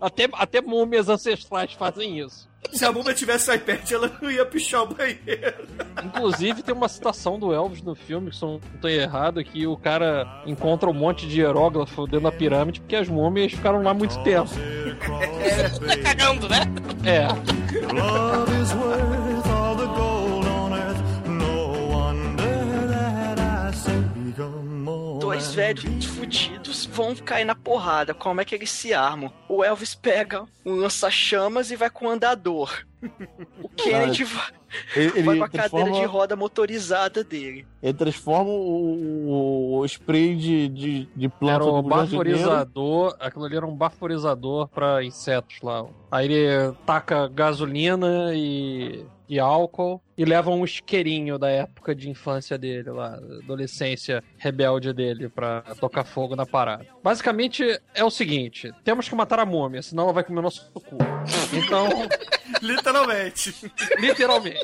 Até, até múmias ancestrais fazem isso. Se a múmia tivesse iPad, ela não ia pichar o banheiro. Inclusive, tem uma citação do Elvis no filme, que se não tô errado, que o cara encontra um monte de hieróglifo dentro da pirâmide porque as múmias ficaram lá muito tempo. Tá cagando, né? É. Love is worth all the gold on earth. No wonder that I say become more. Dois velhos fudidos vão cair na porrada. Como é que eles se armam? O Elvis pega um lança-chamas e vai com o andador. O [LAUGHS] Kennedy vai, Ele, vai com a cadeira transforma, de roda motorizada dele. ele transforma o, o spray de, de, de planta Era um baforizador, aquilo ali era um baforizador pra insetos lá. Aí ele taca gasolina e, e álcool e leva um isqueirinho da época de infância dele lá, adolescência rebelde dele pra tocar fogo na parada. Basicamente é o seguinte: temos que matar a múmia, senão ela vai comer nosso cu. Então, [LAUGHS] Literalmente. literalmente.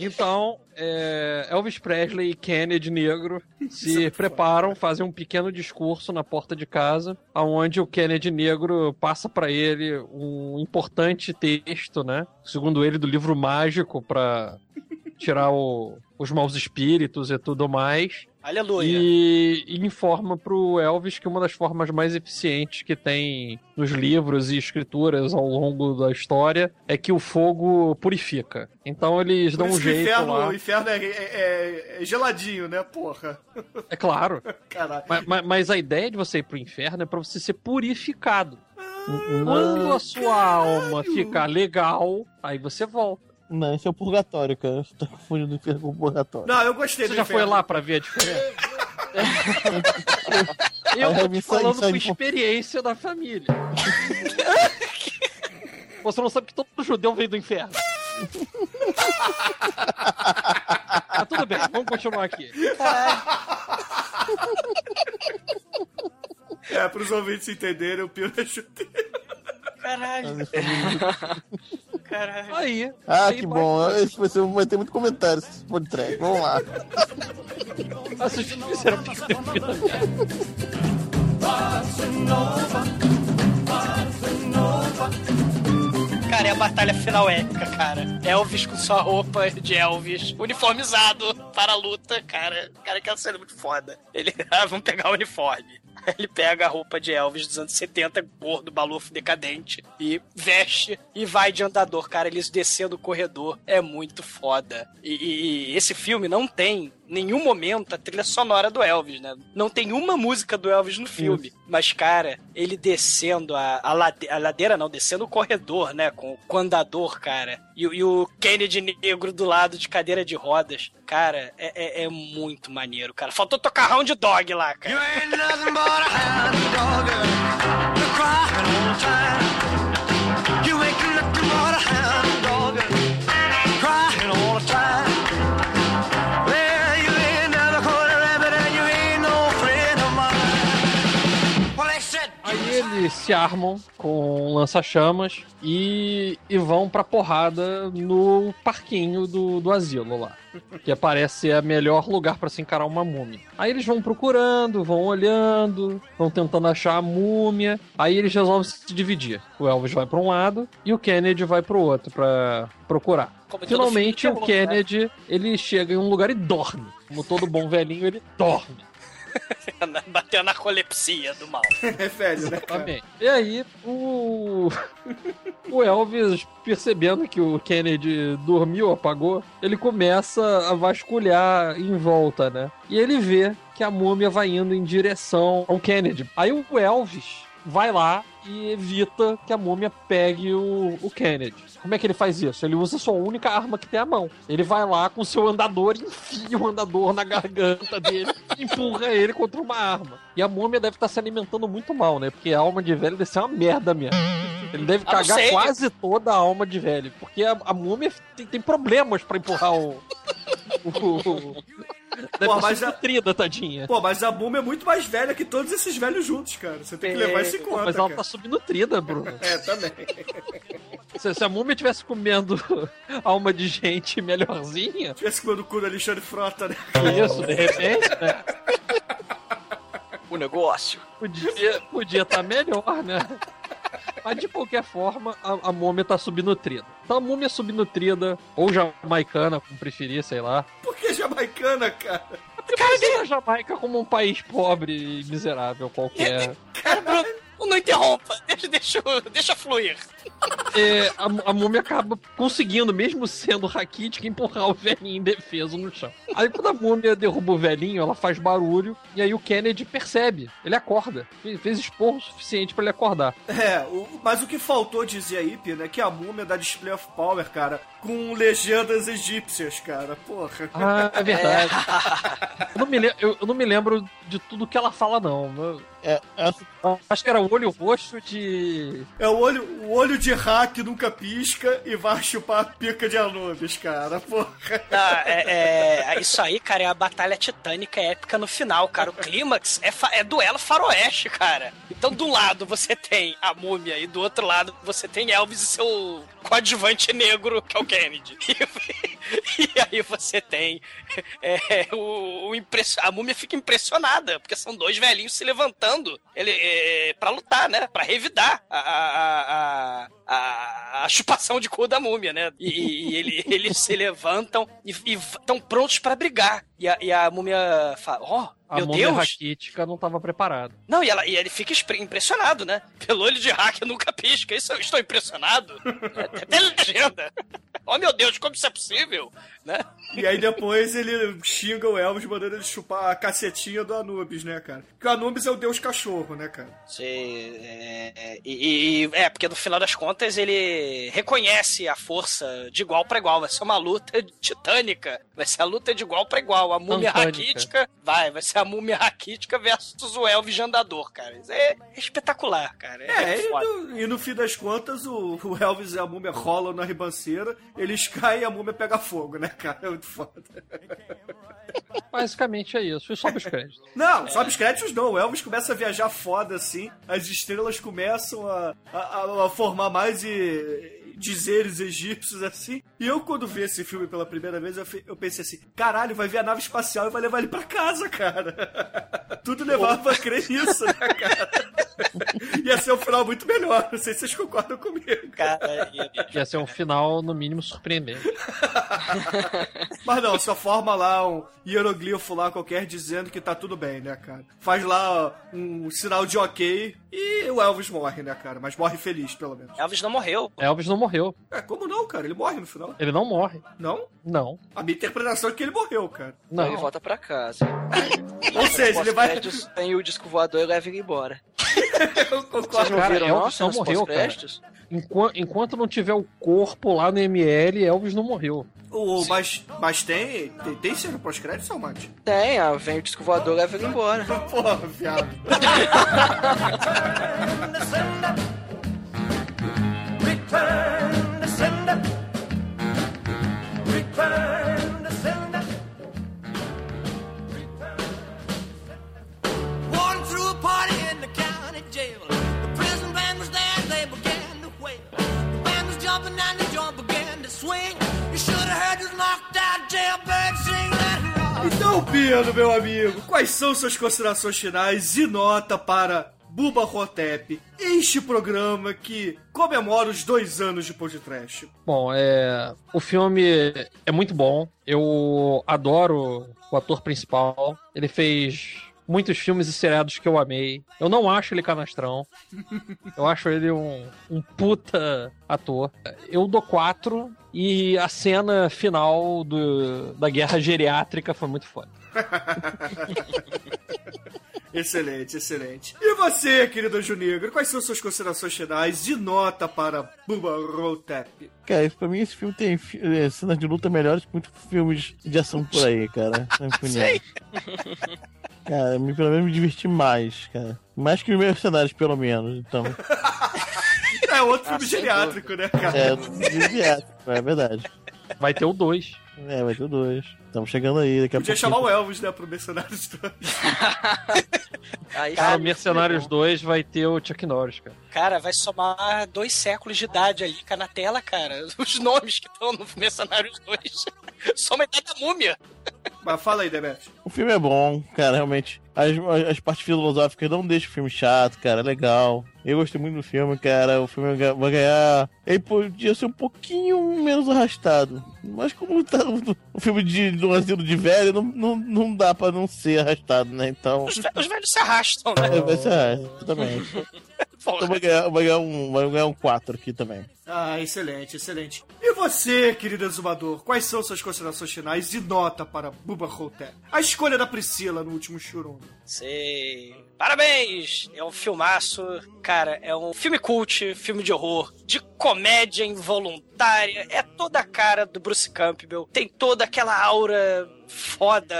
Então, é, Elvis Presley e Kennedy Negro se preparam, fazem um pequeno discurso na porta de casa, aonde o Kennedy Negro passa pra ele um importante texto, né? Segundo ele, do livro mágico pra tirar o- os maus espíritos e tudo mais. Aleluia. E, e informa pro Elvis que uma das formas mais eficientes que tem nos livros e escrituras ao longo da história é que o fogo purifica. Então eles Por dão um que o jeito inferno, lá. o inferno é, é- é geladinho, né, porra? É claro. [LAUGHS] Caralho. Mas, mas- mas a ideia de você ir pro inferno é pra você ser purificado. Ah, Quando a sua alma ficar legal, aí você volta. Não, esse é o purgatório, cara. Você tá confundindo o inferno com o purgatório. Não, eu gostei Você do já inferno. foi lá pra ver a diferença? [LAUGHS] Eu tô te falando por pô. experiência da família. [LAUGHS] Você não sabe que todo judeu veio do inferno. Mas [LAUGHS] tudo bem, vamos continuar aqui. É, pros ouvintes entenderem, o Pio é chuteiro. Caralho. [LAUGHS] Caralho. Aí. Ah, aí que bom. Esse vai, ser, vai ter muito comentário esse podcast. Vamos lá. Ah, vocês fizeram Cara, é a batalha final épica, cara. Elvis com sua roupa de Elvis, uniformizado para a luta, cara. Cara, aquela cena é muito foda. Ele, [LAUGHS] ah, vamos pegar o uniforme. [LAUGHS] Ele pega a roupa de Elvis dos anos 70, gordo, balufo, decadente, e veste e vai de andador. Cara, eles descendo o corredor. É muito foda. E, e- e esse filme não tem nenhum momento a trilha sonora do Elvis, né? Não tem uma música do Elvis no filme. Mas, cara, ele descendo a, a, lade- a ladeira, não, descendo o corredor, né? Com, com o andador, cara. E, o- e o Kennedy negro do lado de cadeira de rodas. Cara, é, é- é muito maneiro, cara. Faltou tocar Round Dog lá, cara. nothing but a hound dog. You're crying all the time. Eles se armam com lança-chamas e, e vão pra porrada no parquinho do, do asilo lá. Que parece ser o melhor lugar pra se encarar uma múmia. Aí eles vão procurando, vão olhando, vão tentando achar a múmia. Aí eles resolvem se dividir. O Elvis vai pra um lado e o Kennedy vai pro outro pra procurar. Como Finalmente o terror, né? Kennedy ele chega em um lugar e dorme. Como todo bom velhinho, ele dorme. [LAUGHS] Bateu a narcolepsia do mal. É velho, né? cara? E aí, o. O Elvis, percebendo que o Kennedy dormiu, apagou, ele começa a vasculhar em volta, né? E ele vê que a múmia vai indo em direção ao Kennedy. Aí o Elvis vai lá e evita que a múmia pegue o, o Kennedy. Como é que ele faz isso? Ele usa a sua única arma que tem à mão. Ele vai lá com o seu andador, enfia o andador na garganta dele, [LAUGHS] empurra ele contra uma arma. E a múmia deve estar se alimentando muito mal, né? Porque a alma de velho deve ser uma merda mesmo. Ele deve Ah, cagar sei. quase toda a alma de velho. Porque a, a múmia tem, tem problemas pra empurrar o. o, o deve Pô, estar mas a- subnutrida, tadinha. Pô, mas a múmia é muito mais velha que todos esses velhos juntos, cara. Você tem que levar isso em conta, Mas ela cara. tá subnutrida, Bruno. [LAUGHS] É, também. [LAUGHS] Se, se a múmia tivesse comendo [LAUGHS] alma de gente melhorzinha, Tivesse comendo o cu do Alexandre Frota, né? isso, de repente, né? O negócio. Podia podia estar melhor, né? Mas de qualquer forma, a, a múmia tá subnutrida. Então a múmia subnutrida, ou jamaicana, como preferir, sei lá. Por que jamaicana, cara? Porque imagina a Jamaica como um país pobre e miserável qualquer. Cara, Bruno, não interrompa. Deixa, deixa, deixa fluir. É, a, a múmia acaba conseguindo, mesmo sendo raquítica, empurrar o velhinho indefeso no chão. Aí quando a múmia derruba o velhinho, ela faz barulho, e aí o Kennedy percebe. Ele acorda. Fez, fez esporro suficiente pra ele acordar. É, o- mas o que faltou dizer aí, Pina, é que a múmia dá display of power, cara, com legendas egípcias, cara. Porra. Ah, é verdade. [LAUGHS] Eu não, me eu- eu não me lembro de tudo que ela fala, não. Eu- É, é, Acho que era o olho roxo de. É o olho, o olho de hack nunca pisca e vai chupar a pica de Anubis, cara. Porra. Ah, é, é- isso aí, cara, é a batalha titânica épica no final, cara. O clímax é, fa- é duelo faroeste, cara. Então, do lado você tem a múmia e do outro lado você tem Elvis e seu coadjuvante negro, que é o Kennedy. [LAUGHS] E, e aí você tem é, o, o impress- a múmia fica impressionada, porque são dois velhinhos se levantando ele, é, pra lutar, né? Pra revidar a, a, a, a, a chupação de cu da múmia, né? E, e ele- eles se levantam e estão prontos pra brigar. E a, e a múmia fala, ó, A meu múmia Deus! raquítica não estava preparada. Não, e, ela, e ele fica impressionado, né? Pelo olho de hacker nunca pisca. Isso eu estou impressionado. É, tem legenda. Oh, meu Deus, como isso é possível? Né? E aí depois ele xinga o Elvis mandando ele chupar a cacetinha do Anubis, né, cara? Porque o Anubis é o deus cachorro, né, cara? Você, é, é, e, e- é, porque no final das contas ele reconhece a força de igual pra igual. Vai ser uma luta titânica. Vai ser a luta de igual pra igual. A múmia raquítica vai, vai ser a múmia raquítica versus o Elvis andador, cara. Isso é, espetacular, cara. É, É, e no, e no fim das contas, o, o Elvis e a múmia rolam na ribanceira, eles caem e a múmia pega fogo, né, cara? É muito foda. Basicamente é isso. E sobe os créditos. [LAUGHS] Não, sobe os créditos não. O Elvis começa a viajar foda assim, as estrelas começam a, a, a formar mais e, dizeres egípcios assim. E eu, quando vi esse filme pela primeira vez, eu, eu pensei assim: caralho, vai ver a nave espacial e vai levar ele pra casa, cara. [LAUGHS] Tudo levava a crer nisso, né, cara? [LAUGHS] Ia ser um final muito melhor. Não sei se vocês concordam comigo. Cara, Ia ser um final, no mínimo, surpreendente. [LAUGHS] Mas não, só forma lá um hieroglifo lá qualquer dizendo que tá tudo bem, né, cara? Faz lá um sinal de ok e o Elvis morre, né, cara? Mas morre feliz, pelo menos. Elvis não morreu. Elvis não morreu. É, como não, cara? Ele morre no final. Ele não morre. Não? Não. A minha interpretação é que ele morreu, cara. Não. ele volta pra casa. Ou seja, ele vai. Tem o disco voador e leva ele embora. [LAUGHS] Eu concordo. não Cara, viram, não, Elvis não morreu, cara. Enqu- enquanto não tiver o corpo lá no ML, Elvis não morreu. O, mas, mas tem, tem, tem cena pós-crédito, Salmate? Tem, ah, vem o disco voador e leva ele embora. [LAUGHS] Porra, viado. Return to sender. Return Pedro, meu amigo, quais são suas considerações finais e nota para Buba Hotep, este programa que comemora os dois anos de podcast? Bom, é. O filme é muito bom. Eu adoro o ator principal. Ele fez muitos filmes e seriados que eu amei. Eu não acho ele canastrão. Eu acho ele um, um puta ator. Eu dou quatro e a cena final do, da guerra geriátrica foi muito foda. [LAUGHS] Excelente, excelente. E você, querido Junegro, quais são suas considerações finais e nota para Buba Hotep? Cara, isso- pra mim esse filme tem eh, cenas de luta melhores que muitos filmes de ação por aí, cara. Na minha opinião. Cara, me- pelo menos me diverti mais, cara. Mais que os mercenários, pelo menos. Então, [LAUGHS] É outro filme Ah, geriátrico, né, cara? é, é, é verdade. Vai ter o dois. É, vai ter o dois. Estamos chegando aí daqui a Podia chamar o Elvis, né, pro Mercenários 2. [LAUGHS] Aí Cara, sim, Mercenários 2 vai ter o Chuck Norris, cara. Cara, vai somar dois séculos de idade ali, cara, na tela, cara. [LAUGHS] Os nomes que estão no Mercenários 2. [LAUGHS] Soma a idade da múmia. Mas fala aí, Demet. O filme é bom, cara, realmente. As, as, as partes filosóficas não deixam o filme chato, cara, é legal. Eu gostei muito do filme, cara. O filme vai ganhar. Ele podia ser um pouquinho menos arrastado. Mas como tá o, o filme de, do asilo de velho, não, não, não dá pra não ser arrastado, né? Então. Os, ve- os velhos se arrastam, né? É, ser arrastado, exatamente. [LAUGHS] Porra. Então vai ganhar, vai ganhar um, vai ganhar um 4 aqui também. Ah, excelente, excelente. E você, querido exumador, quais são suas considerações finais e nota para Buba Hotep? A escolha da Priscila no último churume. Sei. Parabéns! É um filmaço. Cara, é um filme cult, filme de horror, de comédia involuntária. É toda a cara do Bruce Campbell. Tem toda aquela aura foda,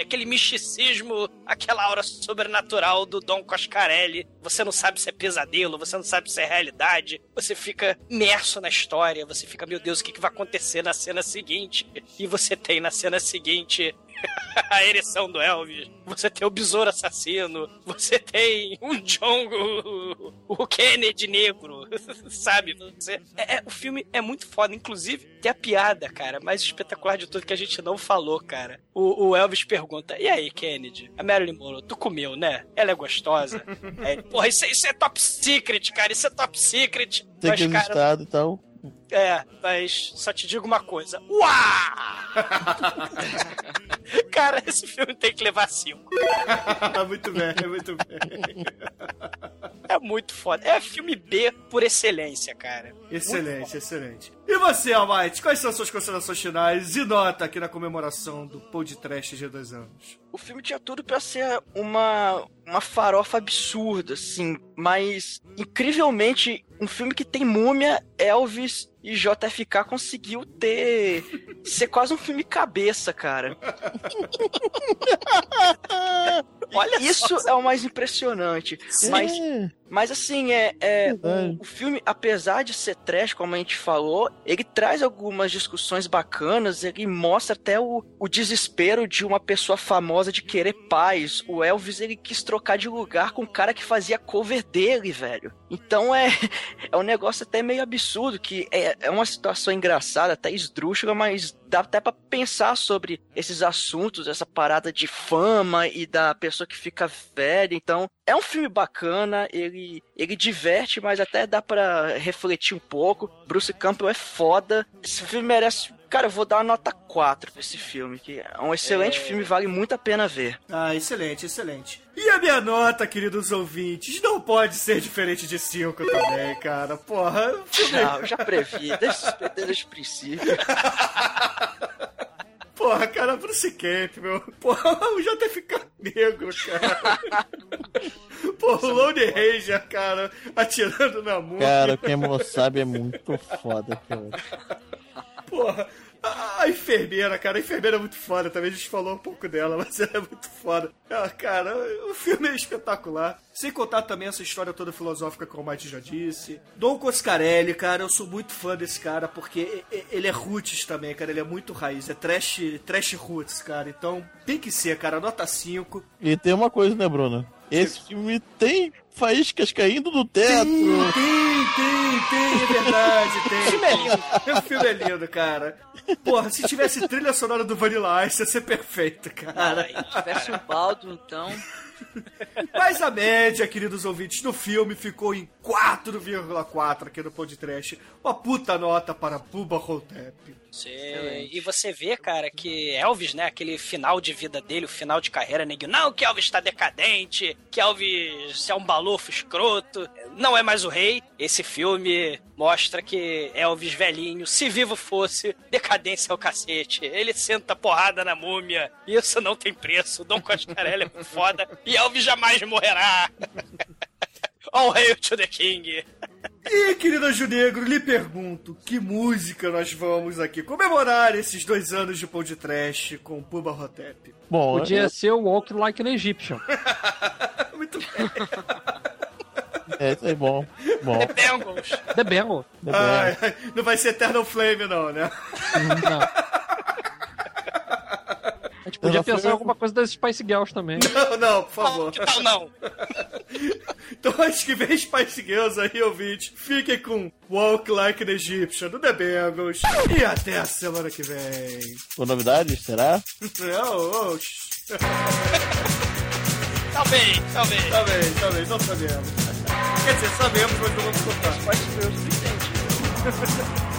aquele misticismo, aquela aura sobrenatural do Dom Coscarelli. Você não sabe se é pesadelo, você não sabe se é realidade. Você fica imerso na história, você fica, meu Deus, o que, que vai acontecer na cena seguinte? E você tem na cena seguinte [LAUGHS] a ereção do Elvis, você tem o besouro assassino, você tem o John, o, o Kennedy negro, [LAUGHS] sabe? Você, é, é- o filme é muito foda. Inclusive, tem a piada, cara, mais espetacular de tudo que a gente não falou, cara. O, o Elvis pergunta: E aí, Kennedy? A Marilyn Monroe, tu comeu, né? Ela é gostosa? [LAUGHS] É, porra, isso, é- isso é top secret, cara. Isso é top secret. Tem Mas, que cara, estado e tal. é, mas só te digo uma coisa. Uau! [LAUGHS] Cara, esse filme tem que levar cinco. [LAUGHS] muito bem, muito bem. É muito foda. É filme B por excelência, cara. Excelente, excelente. E você, Almighty, quais são as suas considerações finais e nota aqui na comemoração do Pod Trash de dois anos? O filme tinha tudo pra ser uma, uma farofa absurda, assim, mas incrivelmente um filme que tem múmia, Elvis e JFK conseguiu ter ser quase um filme cabeça, cara. [LAUGHS] Olha isso é o mais impressionante. Mas, mas assim, é, é o, o filme, apesar de ser trash, como a gente falou, ele traz algumas discussões bacanas, ele mostra até o, o desespero de uma pessoa famosa de querer paz. O Elvis, ele quis trocar de lugar com o cara que fazia cover dele, velho. Então é, [LAUGHS] é um negócio até meio absurdo, que é, é uma situação engraçada, até esdrúxula, mas dá até pra pensar sobre esses assuntos, essa parada de fama e da pessoa que fica velha. Então, é um filme bacana, ele, ele diverte, mas até dá pra refletir um pouco. Bruce Campbell é foda. Esse filme merece. Cara, eu vou dar uma nota 4 pra esse filme, que é um excelente É. filme, vale muito a pena ver. Ah, excelente, excelente. E a minha nota, queridos ouvintes, não pode ser diferente de 5 também, cara. Porra, o filme... Já, eu já previ, desde, desde o princípio. [LAUGHS] Porra, cara, Bruce Camp, meu. Porra, [LAUGHS] o JFK negro, cara. Porra, o Lone Ranger, cara, atirando na mão. Cara, quem não sabe é muito foda, cara. Porra, a enfermeira, cara, a enfermeira é muito foda também. A gente falou um pouco dela, [LAUGHS] mas ela é muito foda. Ah, cara, o filme é espetacular. Sem contar também essa história toda filosófica que o Almighty já disse. Dom Coscarelli, cara, eu sou muito fã desse cara porque ele é roots também, cara. Ele é muito raiz. É trash, trash roots, cara. Então tem que ser, cara. Nota 5. E tem uma coisa, né, Bruno? Esse filme tem faíscas caindo do teto. Tem, tem, tem, é verdade, tem. O filme é lindo. O filme é lindo, cara. Porra, se tivesse trilha sonora do Vanilla Ice, ia ser perfeito, cara. Se tivesse um baldo, então. [LAUGHS] Mas a média, queridos ouvintes, no filme ficou em 4,4 aqui no podcast. Uma puta nota para Bubba Hotep. Sim. E você vê, cara, que Elvis, né, aquele final de vida dele, o final de carreira, nego, não, que Elvis tá decadente, que Elvis é um balofo escroto, não é mais o rei. Esse filme mostra que Elvis velhinho, se vivo fosse, decadência é o cacete. Ele senta porrada na múmia, isso não tem preço. Dom Coscarelli é foda e Elvis jamais morrerá. All hail to the king. E, querido Anjo Negro, lhe pergunto, que música nós vamos aqui comemorar esses dois anos de Pão de Trash com Bubba Hotep? Bom, Podia eu- ser o Walk Like an Egyptian. [LAUGHS] Muito bem. É, isso aí, bom. Bom. The Bengals. The Bengals. Ai, ai, não vai ser Eternal Flame, não, né? A gente podia pensar em alguma coisa das Spice Girls também. [LAUGHS] Não, não, por favor. Que tal não? [LAUGHS] Então, antes que venha Spice Girls aí, ouvinte, fiquem com Walk Like an Egyptian do The Bengals. E até a semana que vem. Com novidades, será? Oh, oh. Talvez, talvez. Talvez, talvez, não sabemos. Quer dizer, sabemos, mas não vamos contar. Spice Girls não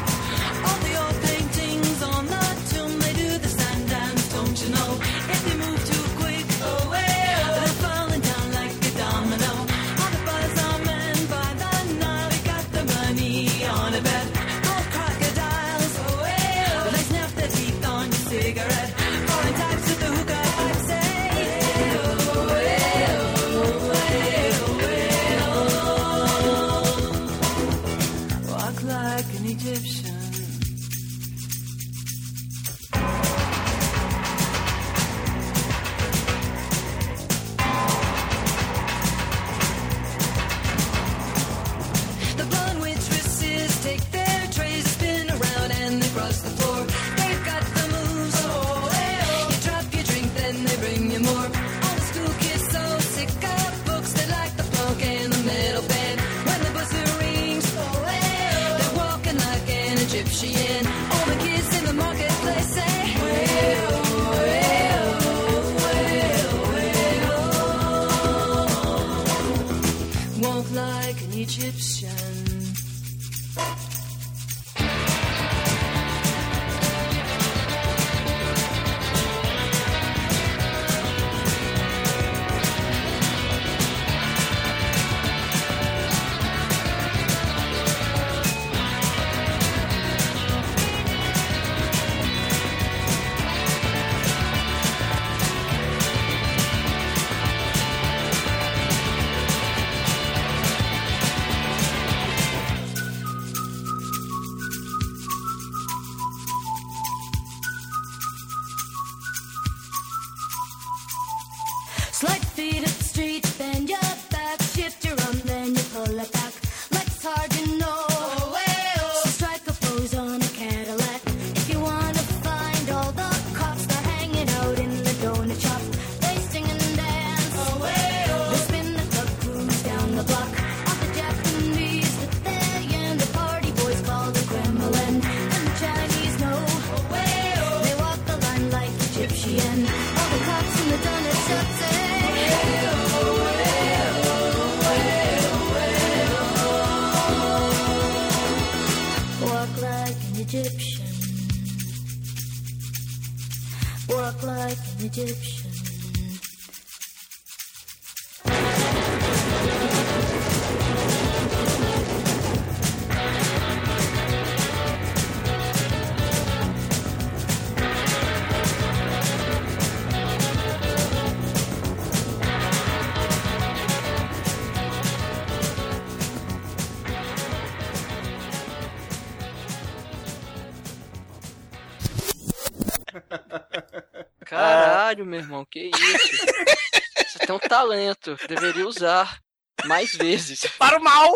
talento, deveria usar mais vezes. [LAUGHS] Para o mal!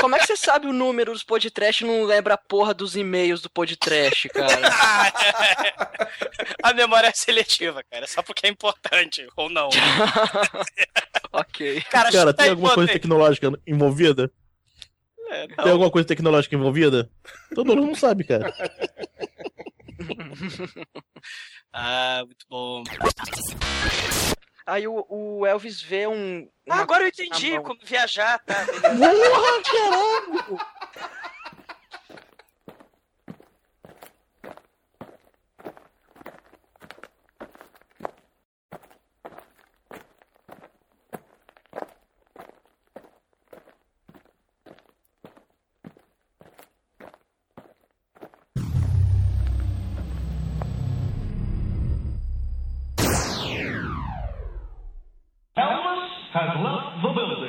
Como é que você sabe o número dos podcast e não lembra a porra dos e-mails do podcast, cara? [LAUGHS] A memória é seletiva, cara. Só porque é importante, ou não. [LAUGHS] ok. Cara, Cara, tem alguma coisa tecnológica envolvida? É. Tem alguma coisa tecnológica envolvida? Todo mundo não sabe, cara. Ah, muito bom. Aí o, o Elvis vê um. Ah, agora eu entendi como viajar, tá? [LAUGHS] Porra, caralho! Has left the building.